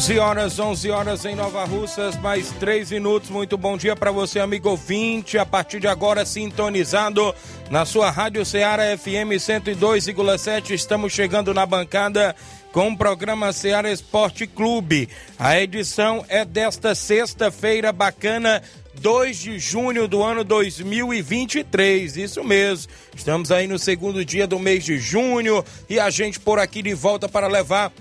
11 horas, 11 horas em Nova Russas, mais 3 minutos. Muito bom dia para você, amigo ouvinte. A partir de agora, sintonizado na sua Rádio Ceará FM 102,7. Estamos chegando na bancada com o programa Ceará Esporte Clube. A edição é desta sexta-feira bacana. 2 de junho do ano 2023, isso mesmo. Estamos aí no segundo dia do mês de junho e a gente por aqui de volta para levar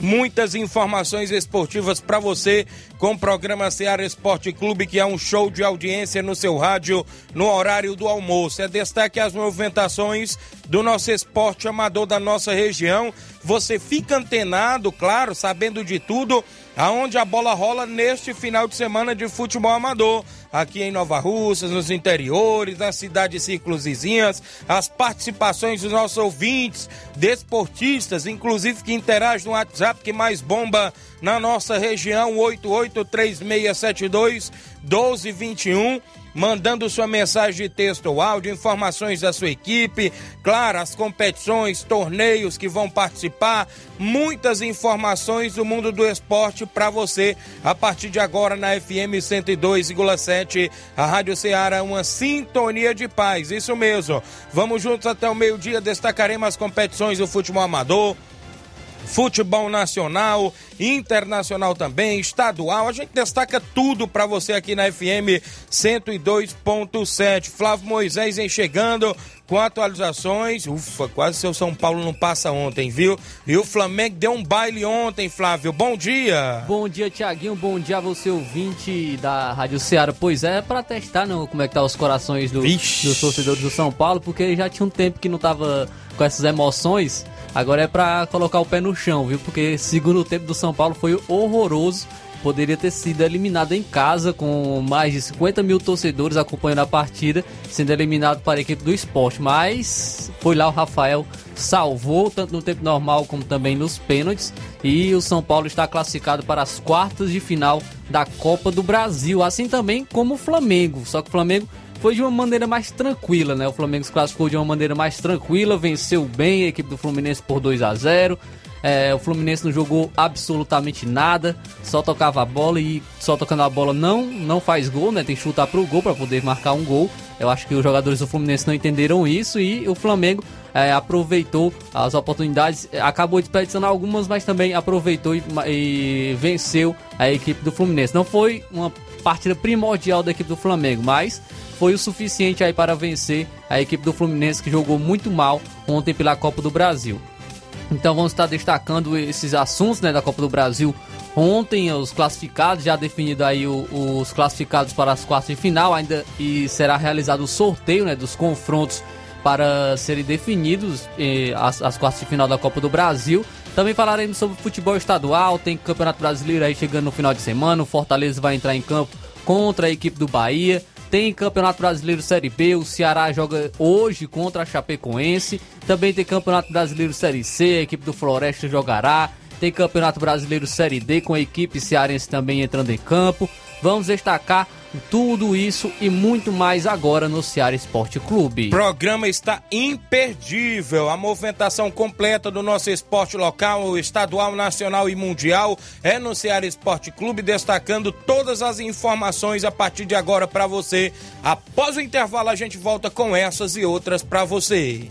muitas informações esportivas para você com o programa Seara Esporte Clube, que é um show de audiência no seu rádio no horário do almoço. É destaque as movimentações do nosso esporte amador da nossa região. Você fica antenado, claro, sabendo de tudo, aonde a bola rola neste final de semana de futebol amador. Aqui em Nova Russas, nos interiores, nas cidades círculos vizinhas, as participações dos nossos ouvintes, desportistas, inclusive que interagem no WhatsApp que mais bomba na nossa região, 883672 1221 mandando sua mensagem de texto ou áudio, informações da sua equipe, claro, as competições, torneios que vão participar, muitas informações do mundo do esporte para você. A partir de agora na FM 102,7, a Rádio Ceará, uma sintonia de paz, isso mesmo. Vamos juntos até o meio-dia, destacaremos as competições do futebol amador futebol nacional, internacional também, estadual. A gente destaca tudo para você aqui na FM 102.7. Flávio Moisés vem chegando com atualizações. Ufa, quase seu São Paulo não passa ontem, viu? E o Flamengo deu um baile ontem, Flávio. Bom dia. Bom dia, Tiaguinho. Bom dia a você, ouvinte da Rádio Ceará. Pois é, para testar não, como é que tá os corações do, dos torcedores do São Paulo, porque já tinha um tempo que não tava com essas emoções. Agora é para colocar o pé no chão, viu? Porque segundo tempo do São Paulo foi horroroso. Poderia ter sido eliminado em casa com mais de 50 mil torcedores acompanhando a partida, sendo eliminado para a equipe do esporte. Mas foi lá o Rafael salvou, tanto no tempo normal como também nos pênaltis. E o São Paulo está classificado para as quartas de final da Copa do Brasil, assim também como o Flamengo. Só que o Flamengo foi de uma maneira mais tranquila, né? O Flamengo se classificou de uma maneira mais tranquila, venceu bem a equipe do Fluminense por 2 a 0 é, o Fluminense não jogou absolutamente nada, só tocava a bola e só tocando a bola não não faz gol, né? Tem que chutar pro gol para poder marcar um gol. Eu acho que os jogadores do Fluminense não entenderam isso e o Flamengo é, aproveitou as oportunidades, acabou desperdiçando algumas, mas também aproveitou e, e venceu a equipe do Fluminense. Não foi uma partida primordial da equipe do Flamengo, mas foi o suficiente aí para vencer a equipe do Fluminense que jogou muito mal ontem pela Copa do Brasil. Então vamos estar destacando esses assuntos né, da Copa do Brasil. Ontem os classificados, já definido aí o, os classificados para as quartas de final, ainda e será realizado o sorteio né, dos confrontos para serem definidos eh, as, as quartas de final da Copa do Brasil. Também falaremos sobre futebol estadual, tem Campeonato Brasileiro aí chegando no final de semana, o Fortaleza vai entrar em campo contra a equipe do Bahia. Tem Campeonato Brasileiro Série B, o Ceará joga hoje contra a Chapecoense. Também tem Campeonato Brasileiro Série C, a equipe do Floresta jogará. Tem Campeonato Brasileiro Série D com a equipe cearense também entrando em campo. Vamos destacar tudo isso e muito mais agora no Ceará Esporte Clube. O programa está imperdível. A movimentação completa do nosso esporte local, estadual, nacional e mundial é no Ceará Esporte Clube, destacando todas as informações a partir de agora para você. Após o intervalo, a gente volta com essas e outras para você.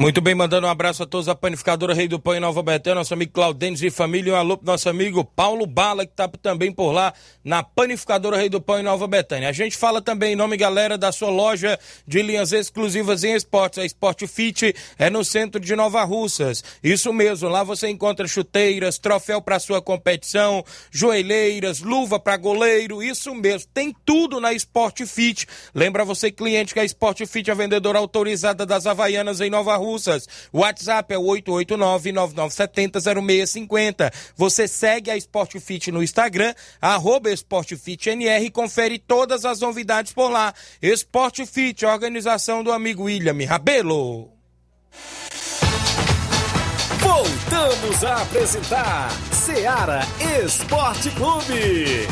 Muito bem, mandando um abraço a todos a panificadora Rei do Pão em Nova Betânia, nosso amigo Claudênis e família, um alô pro nosso amigo Paulo Bala, que tá também por lá na panificadora Rei do Pão em Nova Betânia. A gente fala também em nome, galera, da sua loja de linhas exclusivas em esportes, a Sport Fit é no centro de Nova Russas. Isso mesmo, lá você encontra chuteiras, troféu para sua competição, joelheiras, luva para goleiro, isso mesmo, tem tudo na Sport Fit. Lembra você, cliente, que a Sport Fit é a vendedora autorizada das Havaianas em Nova Russas. O WhatsApp é o 889-9970-0650. Você segue a Sportfit no Instagram, arroba SportFitNR e confere todas as novidades por lá. Sportfit, organização do amigo William Rabelo. Voltamos a apresentar Seara Esporte Clube.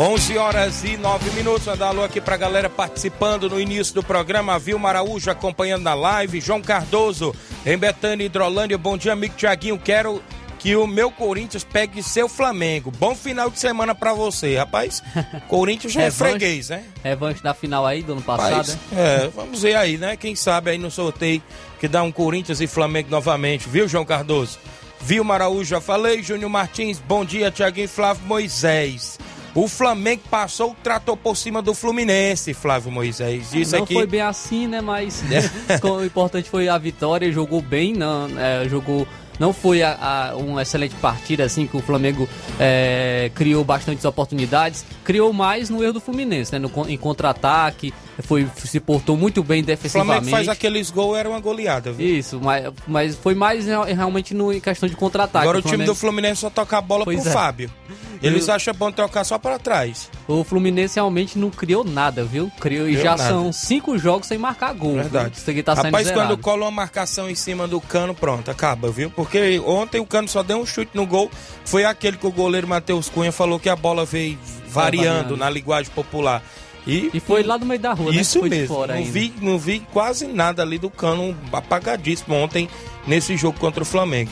11 horas e 9 minutos. Mandar alô aqui pra galera participando no início do programa. Vilma Araújo acompanhando na live. João Cardoso em Betânia, Hidrolândia. Bom dia, amigo Tiaguinho. Quero que o meu Corinthians pegue seu Flamengo. Bom final de semana pra você, rapaz. Corinthians já é freguês, né? Revanche da final aí do ano passado, Rapaz, né? É, vamos ver aí, né? Quem sabe aí no sorteio que dá um Corinthians e Flamengo novamente, viu, João Cardoso? Vilma Araújo, já falei. Júnior Martins, bom dia, Tiaguinho Flávio Moisés. O Flamengo passou o trator por cima do Fluminense, Flávio Moisés. Isso não aqui. foi bem assim, né? Mas o importante foi a vitória. Jogou bem, não, é, jogou. Não foi a, a, uma excelente partida, assim, que o Flamengo é, criou bastantes oportunidades. Criou mais no erro do Fluminense, né? No, em contra-ataque, foi, se portou muito bem O defensivamente. Flamengo faz aqueles gols, era uma goleada, viu? Isso, mas, mas foi mais real- realmente no, em questão de contra-ataque. Agora o time do Fluminense só toca a bola Pois pro é. Fábio. Eles acham bom trocar só para trás. O Fluminense realmente não criou nada, viu? Criou, e já nada. são cinco jogos sem marcar gol. Verdade. Isso aqui tá Rapaz, zerado. quando cola uma marcação em cima do cano, pronto, acaba, viu? Porque ontem o cano só deu um chute no gol. Foi aquele que o goleiro Matheus Cunha falou que a bola veio variando variando. na linguagem popular. E, E foi lá do meio da rua, né? Isso de mesmo. não, ainda. vi, não vi quase nada ali do cano apagadíssimo ontem nesse jogo contra o Flamengo.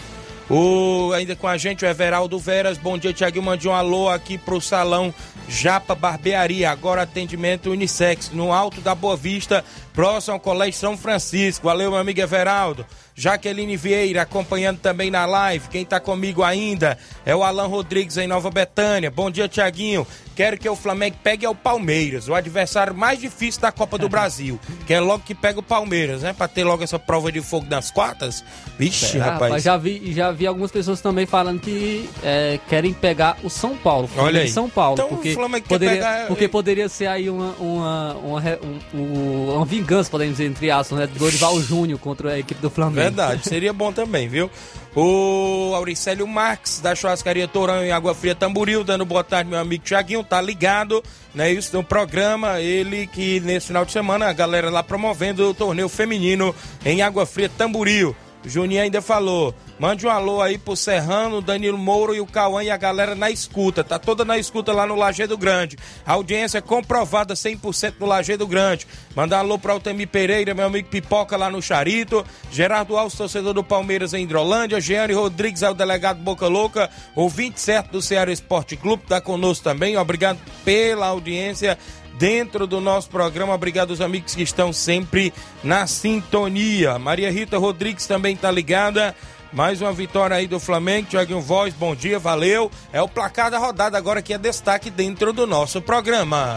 O, ainda com a gente o Everaldo Veras. Bom dia, Tiaguinho. Mande um alô aqui pro salão Japa Barbearia. Agora atendimento unissex no Alto da Boa Vista, próximo ao Colégio São Francisco. Valeu, meu amigo Everaldo. Jaqueline Vieira acompanhando também na live. Quem tá comigo ainda é o Alan Rodrigues em Nova Betânia. Bom dia, Tiaguinho. Quero que o Flamengo pegue ao Palmeiras, o adversário mais difícil da Copa do Brasil. Quer logo que pega o Palmeiras, né? Pra ter logo essa prova de fogo nas quartas. Vixe, É, rapaz. já vi, já vi algumas pessoas também falando que é, querem pegar o São Paulo. o Flamengo Olha aí. São Paulo. Então, o porque Flamengo quer poderia, pegar- porque poderia ser aí uma, uma, uma, re- um- uma vingança, podemos dizer, entre aspas, né? Do Dorival Júnior contra a equipe do Flamengo. Verdade, seria bom também, viu? O Auricélio Marques, da churrascaria Torão em Água Fria Tamboril, dando boa tarde, meu amigo Tiaguinho, tá ligado, né? Isso no programa, ele que nesse final de semana, a galera lá promovendo o torneio feminino em Água Fria Tamboril. O Juninho ainda falou, mande um alô aí pro Serrano, Danilo Mouro e o Cauã e a galera na escuta. Tá toda na escuta lá no Lajeado Grande. A audiência comprovada 100% no Lajeado Grande. Mandar um alô pro Altemir Pereira, meu amigo Pipoca lá no Charito. Gerardo Alves, torcedor do Palmeiras em Hidrolândia. Jeane Rodrigues é o delegado Boca Louca. Ouvinte certo do Ceará Esporte Clube, tá conosco também. Obrigado pela audiência dentro do nosso programa. Obrigado aos amigos que estão sempre na sintonia. Maria Rita Rodrigues também tá ligada. Mais uma vitória aí do Flamengo. Tiaguinho Voz, bom dia, valeu. É o placar da rodada agora que é destaque dentro do nosso programa.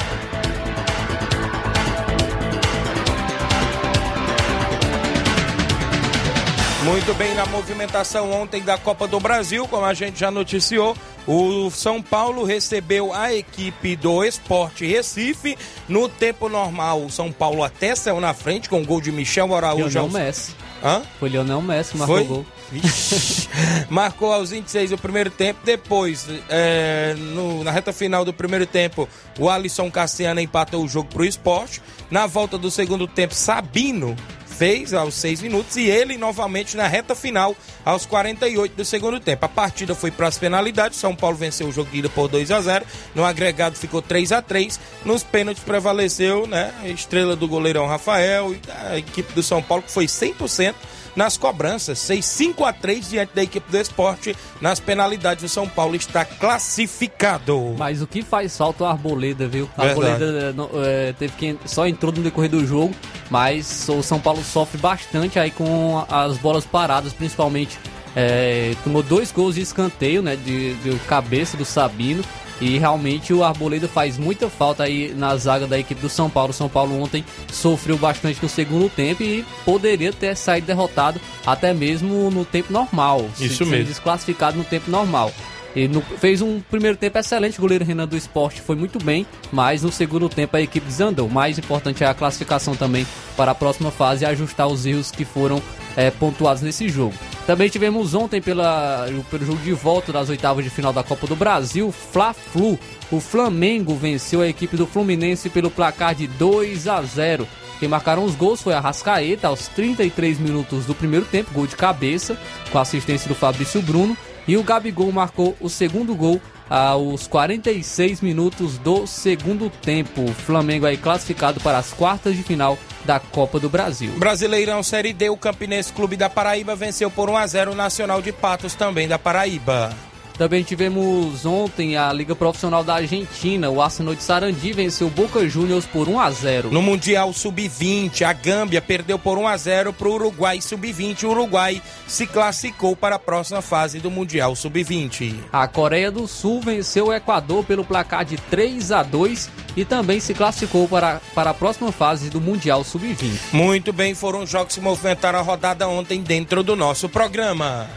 Muito bem, na movimentação ontem da Copa do Brasil, como a gente já noticiou, o São Paulo recebeu a equipe do Esporte Recife no tempo normal. O São Paulo até saiu na frente com o gol de Michel Araújo. Lionel Messi. Hã? Foi Lionel Messi que marcou Foi? o gol. Marcou aos 26 o primeiro tempo. Depois, é, no- na reta final do primeiro tempo, o Alisson Cassiano empatou o jogo pro esporte. Na volta do segundo tempo, Sabino fez aos 6 minutos e ele novamente na reta final aos 48 do segundo tempo. A partida foi para as penalidades. São Paulo venceu o jogo por 2 a 0. No agregado ficou 3 a 3. Nos pênaltis prevaleceu, né, a estrela do goleirão Rafael e a equipe do São Paulo que foi 100% nas cobranças. Fez 5 a 3 diante da equipe do esporte. Nas penalidades, o São Paulo está classificado. Mas o que faz falta o Arboleda, viu? A. Arboleda eh, teve que só entrou no decorrer do jogo, mas o São Paulo sofre bastante aí com as bolas paradas, principalmente. eh, tomou dois gols de escanteio, né? De, de cabeça do Sabino. E realmente o Arboleda faz muita falta aí na zaga da equipe do São Paulo. O São Paulo ontem sofreu bastante no segundo tempo e poderia ter saído derrotado até mesmo no tempo normal. se- Isso sendo mesmo. desclassificado no tempo normal. Ele no- fez um primeiro tempo excelente, o goleiro Renan do Esporte foi muito bem, mas no segundo tempo a equipe desandou. Mais importante é a classificação também para a próxima fase e ajustar os erros que foram eh, pontuados nesse jogo. Também tivemos ontem pela, pelo jogo de volta das oitavas de final da Copa do Brasil, Fla-Flu. O Flamengo venceu a equipe do Fluminense pelo placar de 2 a 0. Quem marcaram os gols foi a Rascaeta aos 33 minutos do primeiro tempo, gol de cabeça, com assistência do Fabrício Bruno. E o Gabigol marcou o segundo gol aos 46 minutos do segundo tempo. O Flamengo aí classificado para as quartas de final da Copa do Brasil. Brasileirão Série D, o Campinense Clube da Paraíba venceu por 1 a 0 o Nacional de Patos também da Paraíba. Também tivemos ontem a Liga Profissional da Argentina. O Arsenal de Sarandi venceu o Boca Juniors por 1 a 0. No Mundial Sub-20, a Gâmbia perdeu por 1 a 0 para o Uruguai Sub-20. O Uruguai se classificou para a próxima fase do Mundial Sub-20. A Coreia do Sul venceu o Equador pelo placar de 3 a 2 e também se classificou para, para a próxima fase do Mundial Sub-20. Muito bem, foram os jogos que movimentaram a rodada ontem dentro do nosso programa.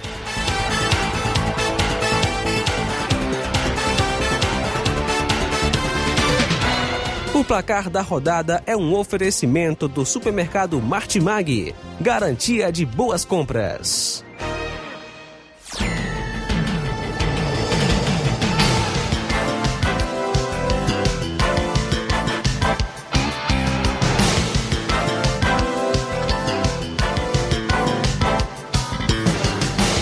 O placar da rodada é um oferecimento do supermercado Martimag, garantia de boas compras.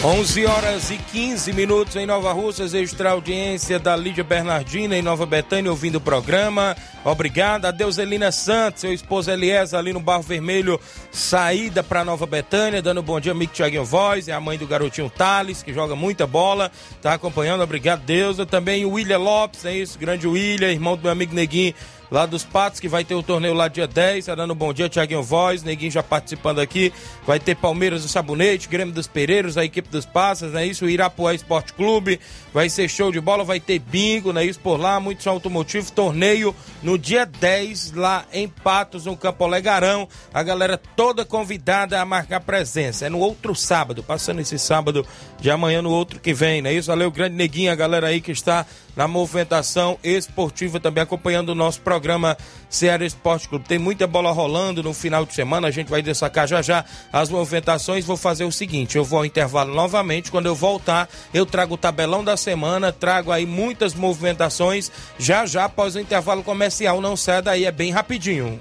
Onze horas e 15 minutos em Nova Russas, extra audiência da Lídia Bernardina em Nova Betânia, ouvindo o programa. Obrigado. Adeus, Elina Santos, seu esposo Elias, ali no Barro Vermelho, saída para Nova Betânia, dando bom dia, amigo Tiaguinho Voz, é a mãe do garotinho Thales, que joga muita bola, tá acompanhando, obrigado, Deus. Também o William Lopes, é isso, grande William, irmão do meu amigo Neguinho, lá dos Patos, que vai ter o torneio lá dia 10, tá dando bom dia, Tiaguinho Voz, Neguinho já participando aqui, vai ter Palmeiras do Sabonete, Grêmio dos Pereiros, a equipe dos Passas, é isso, o Irapuá Esporte Clube, vai ser show de bola, vai ter bingo, né, isso por lá, muito automotivo, torneio no dia 10, lá em Patos, no Campo Olegarão, a galera toda convidada a marcar presença, é no outro sábado, passando esse sábado de amanhã no outro que vem, né, isso, valeu, grande Neguinho, a galera aí que está na movimentação esportiva, também acompanhando o nosso programa Ceará Esporte Clube. Tem muita bola rolando no final de semana, a gente vai destacar já já as movimentações. Vou fazer o seguinte: eu vou ao intervalo novamente. Quando eu voltar, eu trago o tabelão da semana, trago aí muitas movimentações. Já já após o intervalo comercial, não sai daí, é bem rapidinho.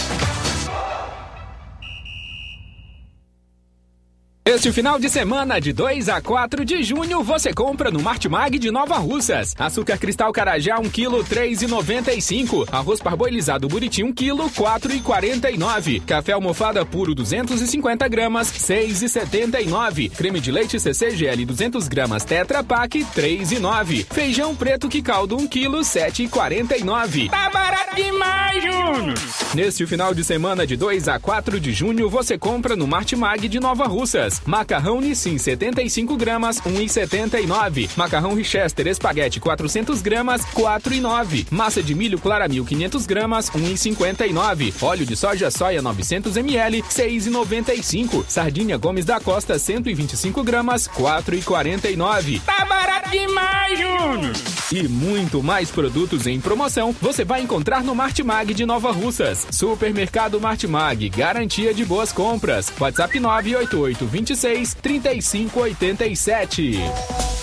Este final de semana, de 2 a 4 de junho, você compra no Martimag de Nova Russas. Açúcar cristal carajá 1 kg 3,95. Arroz parboilizado buriti 1 kg 4,49. Café almofada puro 250 gramas 6,79. Creme de leite CCGL 200 gramas Tetra Pak 3,9. Feijão preto que caldo 1 kg 7,49. Tá barato demais, Júnior! Neste final de semana, de 2 a 4 de junho, você compra no Martimag de Nova Russas. Macarrão Nissin 75 gramas 1,79. Macarrão Richester espaguete 400 gramas 4,9. Massa de milho Claramil 500 gramas 1,59. Óleo de soja soia 900 ml 6,95. Sardinha Gomes da Costa 125 gramas 4,49. Tá barato demais, Júnior! E muito mais produtos em promoção você vai encontrar no Martimag de Nova Russas. Supermercado Martimag, garantia de boas compras. WhatsApp 988 26 35 87.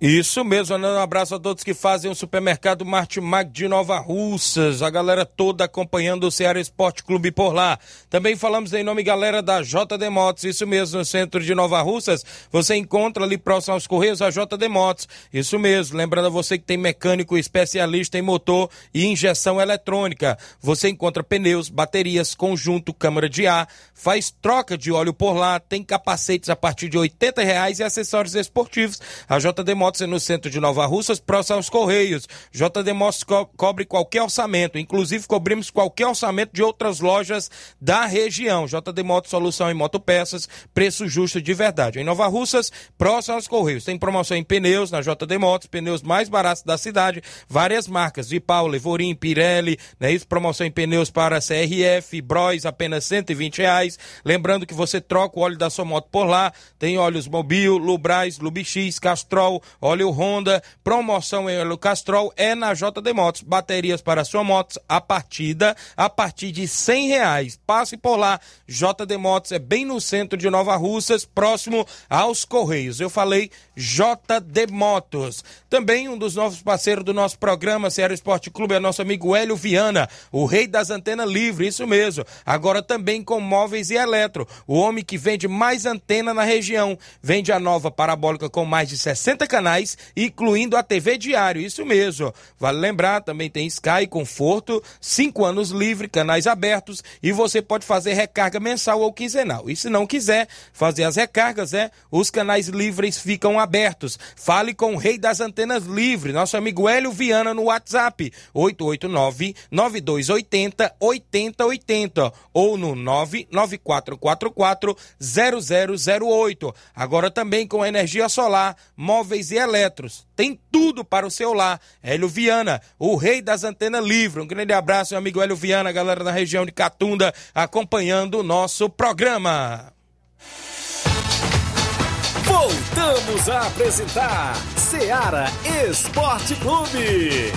Isso mesmo, mandando um abraço a todos que fazem o supermercado Martimag de Nova Russas, a galera toda acompanhando o Ceará Esporte Clube por lá. Também falamos em nome, galera, da JD Motos, isso mesmo, no centro de Nova Russas, você encontra ali próximo aos Correios a JD Motos, isso mesmo, lembrando a você que tem mecânico especialista em motor e injeção eletrônica, você encontra pneus, baterias, conjunto, câmara de ar, faz troca de óleo por lá, tem capacetes a partir de R$ reais e acessórios esportivos, a JD Motos Motos no centro de Nova Russas, próximo aos Correios. JD Motos co cobre qualquer orçamento, inclusive cobrimos qualquer orçamento de outras lojas da região. JD Motos, solução em motopeças, preço justo de verdade. Em Nova Russas, próximo aos Correios. Tem promoção em pneus na JD Motos, pneus mais baratos da cidade, várias marcas, Paulo, Levorim, Pirelli, né? Isso, promoção em pneus para CRF, Bros, apenas 120 reais. Lembrando que você troca o óleo da sua moto por lá, tem óleos Mobil, Lubrais, Lubix, Castrol, óleo Honda, promoção em óleo Castrol é na JD Motos. Baterias para sua moto a partida a partir de cem reais. Passe por lá, JD Motos é bem no centro de Nova Russas, próximo aos Correios. Eu falei JD Motos. Também um dos novos parceiros do nosso programa Ceará Esporte Clube é nosso amigo Hélio Viana, o rei das antenas livres, isso mesmo. Agora também com móveis e eletro. O homem que vende mais antena na região. Vende a nova parabólica com mais de 60 canais, incluindo a TV Diário, isso mesmo. Vale lembrar, também tem Sky Conforto, 5 anos livre, canais abertos e você pode fazer recarga mensal ou quinzenal. E se não quiser fazer as recargas, é, os canais livres ficam abertos abertos. Fale com o rei das antenas livres, nosso amigo Hélio Viana no WhatsApp, 889-9280 8080 ou no 99444 0008. Agora também com energia solar, móveis e eletros. Tem tudo para o seu lar. Hélio Viana, o rei das antenas livres. Um grande abraço, meu amigo Hélio Viana, galera da região de Catunda, acompanhando o nosso programa. Voltamos a apresentar Seara Esporte Clube.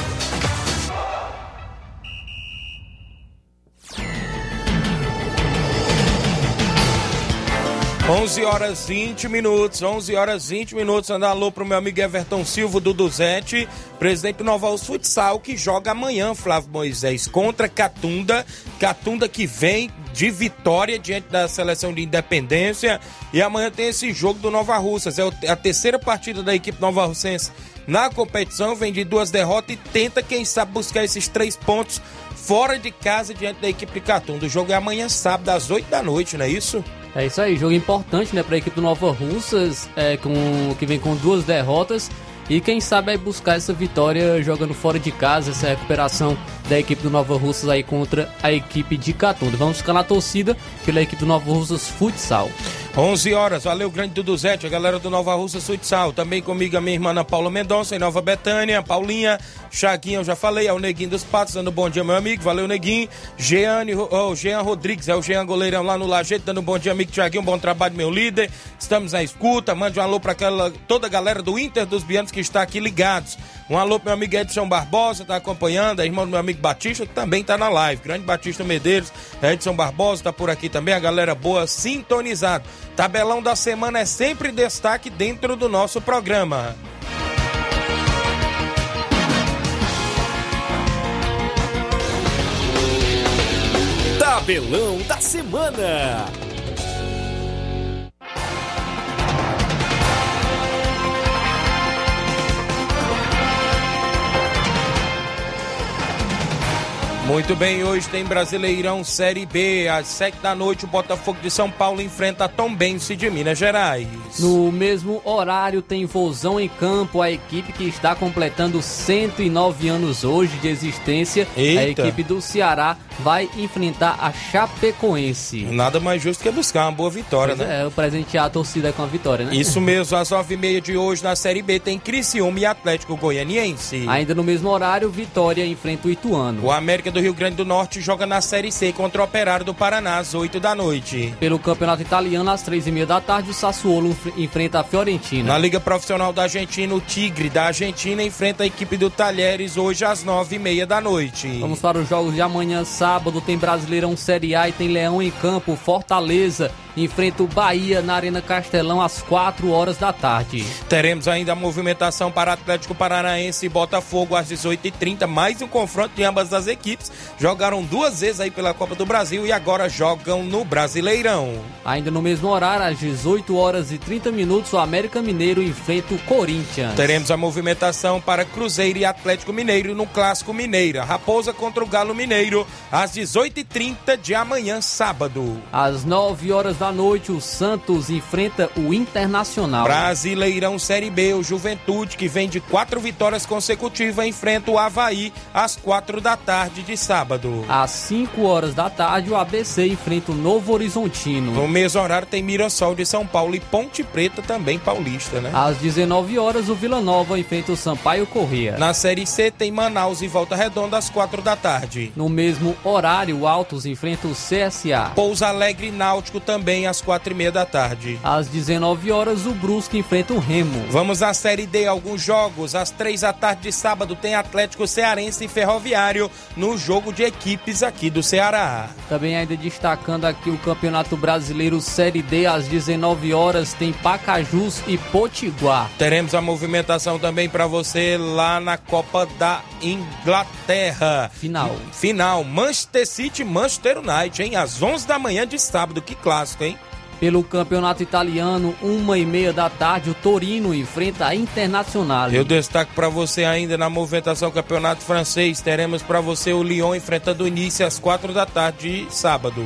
11 horas 20 minutos, 11 horas 20 minutos. Andar alô pro meu amigo Everton Silva do Duzete, presidente do Nova Futsal, que joga amanhã, Flávio Moisés, contra Catunda. Catunda que vem de vitória diante da seleção de independência. E amanhã tem esse jogo do Nova Russas. É a terceira partida da equipe Nova Russense na competição. Vem de duas derrotas e tenta, quem sabe, buscar esses três pontos fora de casa diante da equipe de Catunda. O jogo é amanhã, sábado, às 8 da noite, não é isso? É isso aí, jogo importante, né, para a equipe do Nova Russas, é, com, que vem com duas derrotas. E quem sabe aí buscar essa vitória jogando fora de casa, essa recuperação da equipe do Nova Russas aí contra a equipe de Catunda. Vamos ficar na torcida pela equipe do Nova Russas Futsal. 11 horas, valeu grande Duduzete, a galera do Nova Russa Futsal, também comigo a minha irmã Ana Paula Mendonça, em Nova Betânia, Paulinha, Chaguinha, eu já falei, é o Neguinho dos Patos, dando bom dia, meu amigo, valeu Neguinho, Jeane, oh, Jean Rodrigues, é o Jean Goleirão lá no Lajeito, dando bom dia, amigo Chaguinho, bom trabalho, meu líder, estamos na escuta, mande um alô para aquela, toda a galera do Inter dos Bianos que está aqui ligados, um alô pro meu amigo Edson Barbosa, tá acompanhando, a irmã do meu amigo Batista, que também tá na live, grande Batista Medeiros, Edson Barbosa tá por aqui também, a galera boa sintonizado. Tabelão da semana é sempre destaque dentro do nosso programa. Tabelão da semana. Muito bem, hoje tem Brasileirão Série B. Às sete da noite, o Botafogo de São Paulo enfrenta Tombense de Minas Gerais. No mesmo horário, tem Vozão em campo, a equipe que está completando 109 anos hoje de existência. Eita. A equipe do Ceará vai enfrentar a Chapecoense. Nada mais justo que buscar uma boa vitória, Pois né? É, o presentear a torcida com a vitória, né? Isso mesmo, às nove e meia de hoje na Série B tem Criciúma e Atlético Goianiense. Ainda no mesmo horário, Vitória enfrenta o Ituano. O América do Rio Grande do Norte joga na Série C contra o Operário do Paraná às 8 da noite. Pelo Campeonato Italiano, às três e meia da tarde, o Sassuolo enf- enfrenta a Fiorentina. Na Liga Profissional da Argentina, o Tigre da Argentina enfrenta a equipe do Talheres hoje às nove e meia da noite. Vamos para os jogos de amanhã, sábado, tem Brasileirão Série A e tem Leão em campo. Fortaleza enfrenta o Bahia na Arena Castelão às 4 horas da tarde. Teremos ainda a movimentação para Atlético Paranaense e Botafogo às 18h30, mais um confronto de ambas as equipes. Jogaram duas vezes aí pela Copa do Brasil e agora jogam no Brasileirão. Ainda no mesmo horário, às 18 horas e 30 minutos, o América Mineiro enfrenta o Corinthians. Teremos a movimentação para Cruzeiro e Atlético Mineiro no Clássico Mineira. Raposa contra o Galo Mineiro às 18h30 de amanhã, sábado. Às 9 horas da noite, o Santos enfrenta o Internacional. Brasileirão Série B, o Juventude, que vem de quatro vitórias consecutivas, enfrenta o Havaí às quatro da tarde de sábado. Às 5 horas da tarde, o ABC enfrenta o Novo Horizontino. No mesmo horário tem Mirassol de São Paulo e Ponte Preta também paulista, né? Às 19 horas, o Vila Nova enfrenta o Sampaio Corrêa. Na Série C tem Manaus e Volta Redonda às quatro da tarde. No mesmo horário, o Altos enfrenta o CSA. Pouso Alegre e Náutico também às quatro e meia da tarde. Às 19 horas, o Brusque enfrenta o Remo. Vamos à Série D, alguns jogos. Às três da tarde de sábado tem Atlético Cearense e Ferroviário no jogo de equipes aqui do Ceará. Também ainda destacando aqui o Campeonato Brasileiro Série D, às 19 horas tem Pacajus e Potiguar. Teremos a movimentação também para você lá na Copa da Inglaterra. Final. Final, Manchester City Manchester United, hein? Às 11 da manhã de sábado. Que clássico, hein? Pelo Campeonato Italiano, uma e meia da tarde, o Torino enfrenta a Internacional. Eu destaco para você ainda na movimentação Campeonato Francês. Teremos para você o Lyon enfrentando o Nice às 4 da tarde de sábado.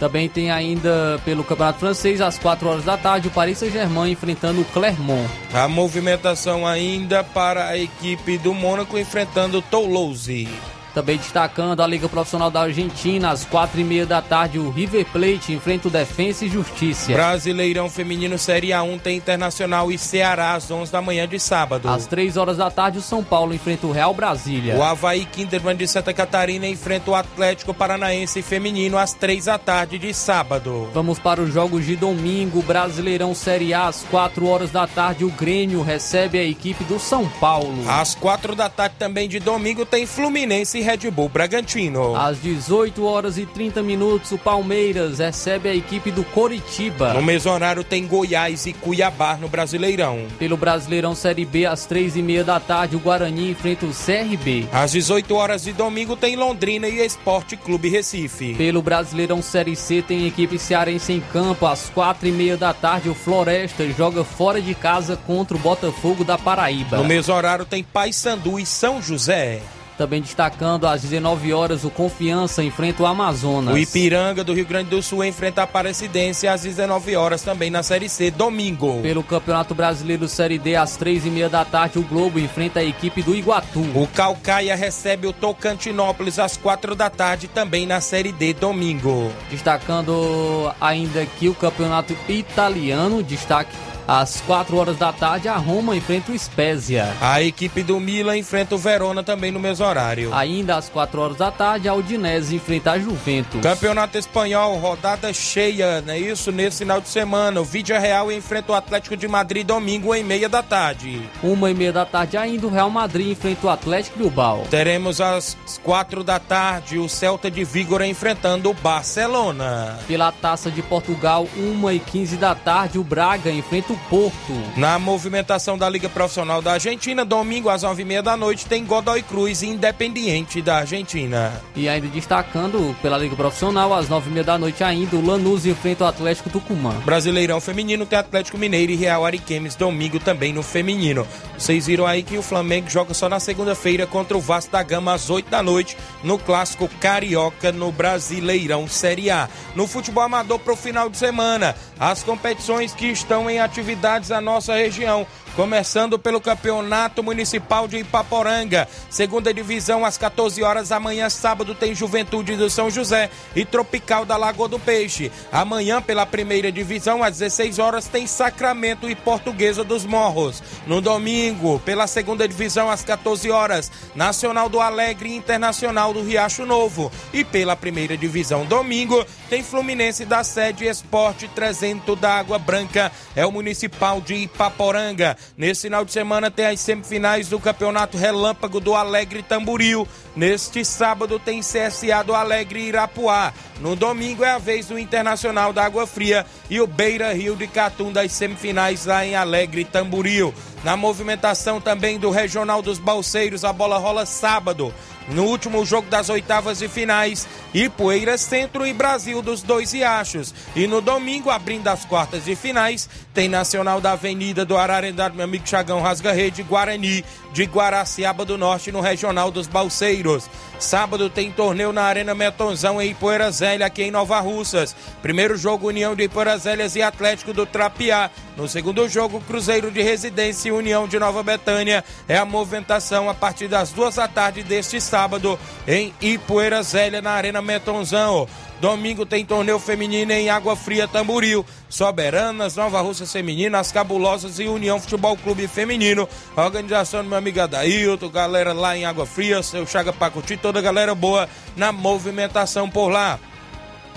Também tem ainda pelo Campeonato Francês, às 4 horas da tarde, o Paris Saint-Germain enfrentando o Clermont. A movimentação ainda para a equipe do Mônaco enfrentando o Toulouse. Também destacando a Liga Profissional da Argentina, às quatro e meia da tarde, o River Plate enfrenta o Defensa e Justiça. Brasileirão Feminino Série A1 tem Internacional e Ceará às 11 da manhã de sábado. Às três horas da tarde, o São Paulo enfrenta o Real Brasília. O Havaí Kinderman de Santa Catarina enfrenta o Atlético Paranaense Feminino às 3 da tarde de sábado. Vamos para os jogos de domingo, Brasileirão Série A, às 4 horas da tarde, o Grêmio recebe a equipe do São Paulo. Às 4 da tarde também de domingo tem Fluminense Red Bull Bragantino. Às 18 horas e 30 minutos, o Palmeiras recebe a equipe do Coritiba. No mesmo horário tem Goiás e Cuiabá no Brasileirão. Pelo Brasileirão Série B, às 3 e meia da tarde, o Guarani enfrenta o CRB. Às 18 horas de domingo tem Londrina e Esporte Clube Recife. Pelo Brasileirão Série C, tem equipe cearense em campo. Às 4 e meia da tarde, o Floresta joga fora de casa contra o Botafogo da Paraíba. No mesmo horário tem Paysandu e São José. Também destacando às 19 horas, o Confiança enfrenta o Amazonas. O Ipiranga do Rio Grande do Sul enfrenta a Aparecidense às 19 horas também na Série C, domingo. Pelo Campeonato Brasileiro Série D, às 3 e meia da tarde, o Globo enfrenta a equipe do Iguatu. O Calcaia recebe o Tocantinópolis às 4 da tarde também na Série D, domingo. Destacando ainda aqui o Campeonato Italiano, destaque às 4 horas da tarde, a Roma enfrenta o Spezia. A equipe do Milan enfrenta o Verona também no mesmo horário. Ainda às 4 horas da tarde, a Udinese enfrenta a Juventus. Campeonato Espanhol, rodada cheia, não é isso? Nesse final de semana, o Vídea Real enfrenta o Atlético de Madrid domingo em meia da tarde. Uma e meia da tarde ainda, o Real Madrid enfrenta o Atlético Bilbao. Teremos às quatro da tarde o Celta de Vigor enfrentando o Barcelona. Pela Taça de Portugal, uma e 15 da tarde, o Braga enfrenta o do Porto. Na movimentação da Liga Profissional da Argentina, domingo às nove e meia da noite, tem Godoy Cruz Independiente da Argentina. E ainda destacando pela Liga Profissional, às nove e meia da noite ainda, o Lanús enfrenta o Atlético Tucumã. Brasileirão Feminino tem Atlético Mineiro e Real Ariquemes domingo também no Feminino. Vocês viram aí que o Flamengo joga só na segunda-feira contra o Vasco da Gama às oito da noite no Clássico Carioca no Brasileirão Série A. No futebol amador para o final de semana, as competições que estão em atividades na nossa região. Começando pelo Campeonato Municipal de Ipaporanga. Segunda divisão, às 14 horas amanhã, sábado, tem Juventude do São José e Tropical da Lagoa do Peixe. Amanhã, pela primeira divisão, às 16 horas, tem Sacramento e Portuguesa dos Morros. No domingo, pela segunda divisão, às 14 horas, Nacional do Alegre e Internacional do Riacho Novo. E pela primeira divisão, domingo, tem Fluminense da sede Esporte 300 da Água Branca. É o Municipal de Ipaporanga. Nesse final de semana tem as semifinais do Campeonato Relâmpago do Alegre Tamburil. Neste sábado tem CSA do Alegre Irapuá. No domingo é a vez do Internacional da Água Fria e o Beira Rio de Catum das semifinais lá em Alegre Tamburil. Na movimentação também do Regional dos Balseiros, a bola rola sábado no último jogo das oitavas e finais, Ipueiras Centro e Brasil dos Dois Riachos. E no domingo, abrindo as quartas de finais, tem Nacional da Avenida do Ararendá, meu amigo Chagão Rasga Rede, Guarani de Guaraciaba do Norte no Regional dos Balseiros. Sábado tem torneio na Arena Metonzão em Ipoeira Zélia, aqui em Nova Russas. Primeiro jogo, União de Ipoeira Zélias e Atlético do Trapiá. No segundo jogo, Cruzeiro de Residência União de Nova Betânia. É a movimentação a partir das duas da tarde deste sábado em Ipoeira Zélia, na Arena Metonzão. Domingo tem torneio feminino em Água Fria, Tamburil. Soberanas, Nova Rússia Feminina, As Cabulosas e União Futebol Clube Feminino. A organização do meu amigo Adailton, galera lá em Água Fria, seu Chaga Pacuti, toda a galera boa na movimentação por lá.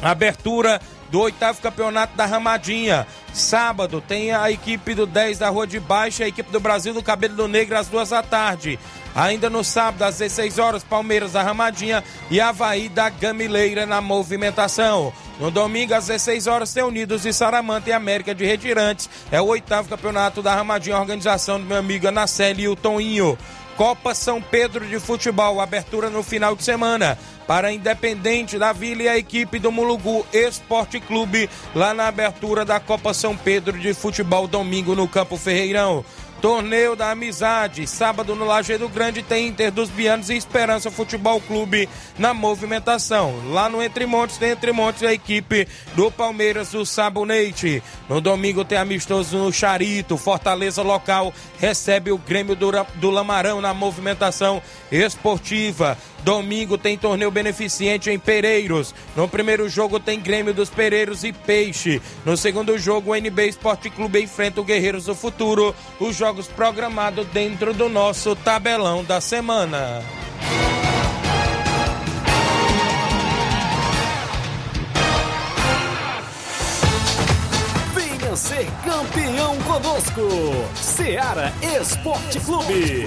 Abertura do oitavo campeonato da Ramadinha. Sábado tem a equipe do 10 da Rua de Baixo, a equipe do Brasil do Cabelo do Negro às duas da tarde. Ainda no sábado, às 16 horas, Palmeiras da Ramadinha e Havaí da Gamileira na movimentação. No domingo, às 16 horas, tem Unidos e Saramanta e América de Retirantes. É o oitavo campeonato da Ramadinha, organização do meu amigo Anaceli e o Toninho. Copa São Pedro de Futebol, abertura no final de semana. Para Independente da Vila e a equipe do Mulugu Esporte Clube, lá na abertura da Copa São Pedro de Futebol, domingo no Campo Ferreirão. Torneio da Amizade, sábado no Lajeado Grande tem Inter dos Bianos e Esperança Futebol Clube na movimentação. Lá no Entre Montes tem Entre Montes a equipe do Palmeiras do Sabonete. No domingo tem amistoso no Charito, Fortaleza local recebe o Grêmio do, do Lamarão na movimentação esportiva. Domingo tem torneio beneficente em Pereiros. No primeiro jogo tem Grêmio dos Pereiros e Peixe. No segundo jogo, o NB Esporte Clube enfrenta o Guerreiros do Futuro. Os jogos programados dentro do nosso tabelão da semana. Venha ser campeão conosco. Seara Esporte Clube.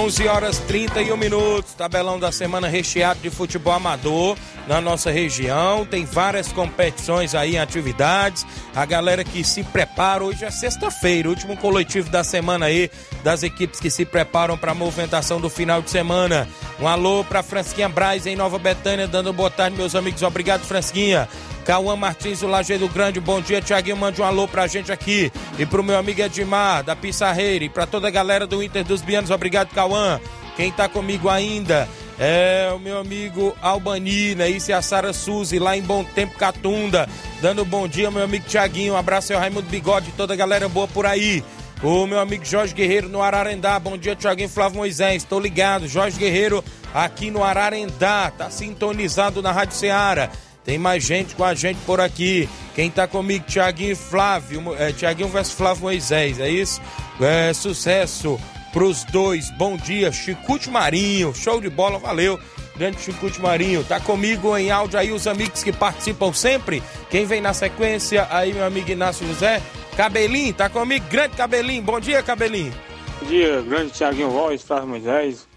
11 horas 31 minutos, tabelão da semana recheado de futebol amador na nossa região. Tem várias competições aí em atividades. A galera que se prepara, hoje é sexta-feira, último coletivo da semana aí, das equipes que se preparam para a movimentação do final de semana. Um alô para Fransquinha Braz em Nova Betânia, dando boa tarde, meus amigos. Obrigado, Fransquinha. Cauã Martins, do Lajeado Grande, bom dia. Tiaguinho, mande um alô pra gente aqui. E pro meu amigo Edmar, da Pissarreira. E pra toda a galera do Inter dos Bianos, obrigado, Cauã. Quem tá comigo ainda é o meu amigo Albani, né? Isso é a Sara Suzy, lá em Bom Tempo Catunda. Dando bom dia, meu amigo Tiaguinho. Um abraço ao Raimundo Bigode, toda a galera boa por aí. O meu amigo Jorge Guerreiro no Ararendá. Bom dia, Tiaguinho Flávio Moisés. Estou ligado. Jorge Guerreiro aqui no Ararendá. Tá sintonizado na Rádio Ceará. Tem mais gente com a gente por aqui. Quem tá comigo, Tiaguinho Flávio, é, Tiaguinho versus Flávio Moisés, é isso? É, sucesso pros dois. Bom dia, Chicute Marinho. Show de bola, valeu. Grande Chicute Marinho. Tá comigo em áudio aí os amigos que participam sempre. Quem vem na sequência aí, meu amigo Inácio José. Cabelinho, tá comigo? Grande Cabelinho. Bom dia, Cabelinho. Bom dia, grande Tiaguinho Voz, Flávio Moisés.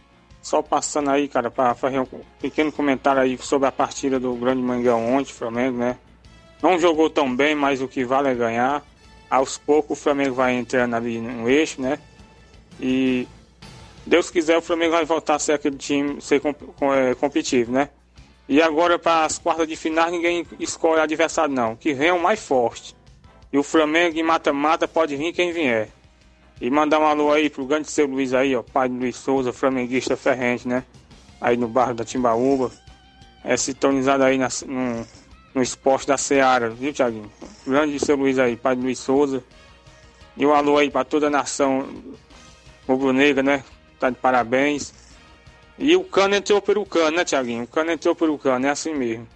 Só passando aí, cara, para fazer um pequeno comentário aí sobre a partida do Grande Mangão ontem, Flamengo, né? Não jogou tão bem, mas o que vale é ganhar. Aos poucos o Flamengo vai entrando ali no eixo, né? E Deus quiser, o Flamengo vai voltar a ser aquele time, ser é, competitivo, né? E agora para as quartas de final ninguém escolhe adversário não, que vem o mais forte. E o Flamengo em mata-mata pode vir quem vier. E mandar um alô aí pro grande seu Luiz aí, ó, pai do Luiz Souza, flamenguista ferrente, né? Aí no bairro da Timbaúba. É sintonizado aí na, no, no esporte da Seara, viu, Thiaguinho? Grande seu Luiz aí, pai do Luiz Souza. E um alô aí para toda a nação rubro-negra, né? Tá de parabéns. E o cano entrou pelo cano, né, Thiaguinho? O cano entrou pelo cano, é assim mesmo.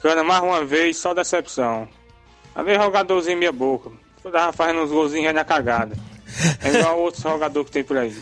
Cana mais uma vez, só decepção. A vez jogadorzinho minha boca. Eu tava fazendo uns golzinhos na cagada. É igual outro jogador que tem por aí.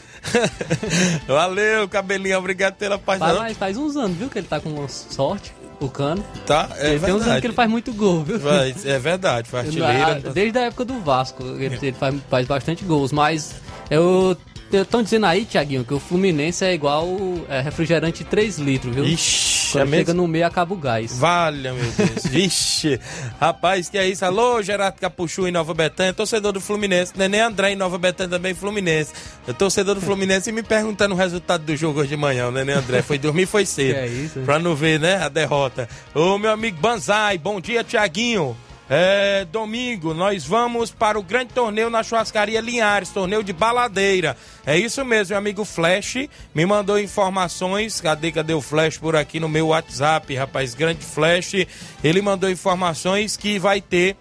Valeu, cabelinho, obrigado pela participação. Faz, faz uns anos, viu, que ele tá com sorte, o cano. Tá, é Tem uns anos que ele faz muito gol, viu? Vai, é verdade, faz artilheiro. Desde a época do Vasco, ele, ele faz, faz bastante gols, mas eu Estão dizendo aí, Tiaguinho, que o Fluminense é igual é, refrigerante 3 litros, viu? Ixi, Quando é chega mesmo? no meio acaba o gás. Valha, meu Deus. Vixe. Rapaz, que é isso? Alô, Gerardo Capuchu em Nova Betânia, torcedor do Fluminense. Neném André em Nova Betânia também Fluminense. Eu torcedor do Fluminense e me perguntando o resultado do jogo hoje de manhã. O Neném André foi dormir foi cedo. Que é isso? Pra não ver, né, a derrota. Ô, meu amigo Banzai, bom dia, Tiaguinho. É, domingo, nós vamos para o grande torneio na churrascaria Linhares, torneio de baladeira. É isso mesmo, meu amigo Flash me mandou informações. Cadê, cadê o Flash por aqui no meu WhatsApp, rapaz? Grande Flash. Ele mandou informações que vai ter.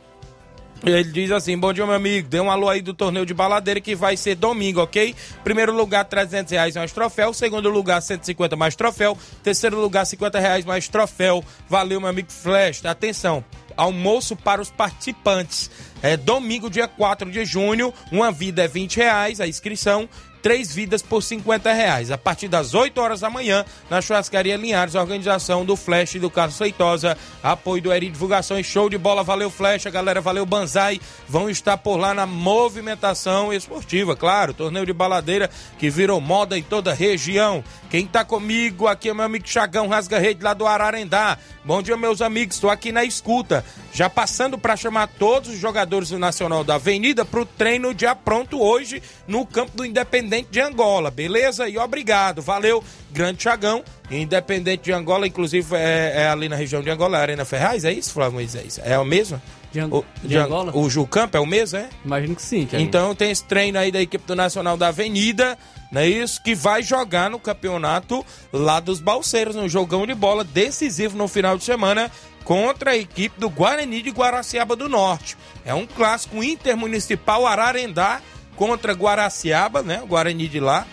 Ele diz assim: Bom dia, meu amigo. Dê um alô aí do torneio de baladeira que vai ser domingo, ok? Primeiro lugar, 300 reais mais troféu. Segundo lugar, 150 mais troféu. Terceiro lugar, 50 reais mais troféu. Valeu, meu amigo Flash. Atenção, almoço para os participantes. É domingo, dia 4 de junho. Uma vida é 20 reais, a inscrição. Três vidas por 50 reais. A partir das 8 horas da manhã, na churrascaria Linhares, organização do Flash e do Carlos Feitosa, apoio do Eri Divulgações, show de bola, valeu Flash, a galera, valeu Banzai, vão estar por lá na movimentação esportiva, claro, torneio de baladeira que virou moda em toda a região. Quem tá comigo aqui é meu amigo Chagão Rasga Rede lá do Ararendá. Bom dia, meus amigos, estou aqui na escuta, já passando para chamar todos os jogadores do Nacional da Avenida para o treino de pronto hoje no campo do Independente de Angola, beleza? E obrigado, valeu, grande Chagão. Independente de Angola, inclusive é, é ali na região de Angola, Arena Ferraz, é isso, Flávio Moisés? É o mesmo? De, Ang O, de Angola? O Jucampo é o mesmo, é? Imagino que sim. Então tem esse treino aí da equipe do Nacional da Avenida, não é isso? Que vai jogar no campeonato lá dos Balseiros, no jogão de bola decisivo no final de semana contra a equipe do Guarani de Guaraciaba do Norte. É um clássico intermunicipal Ararendá contra Guaraciaba, né? O Guarani de lá.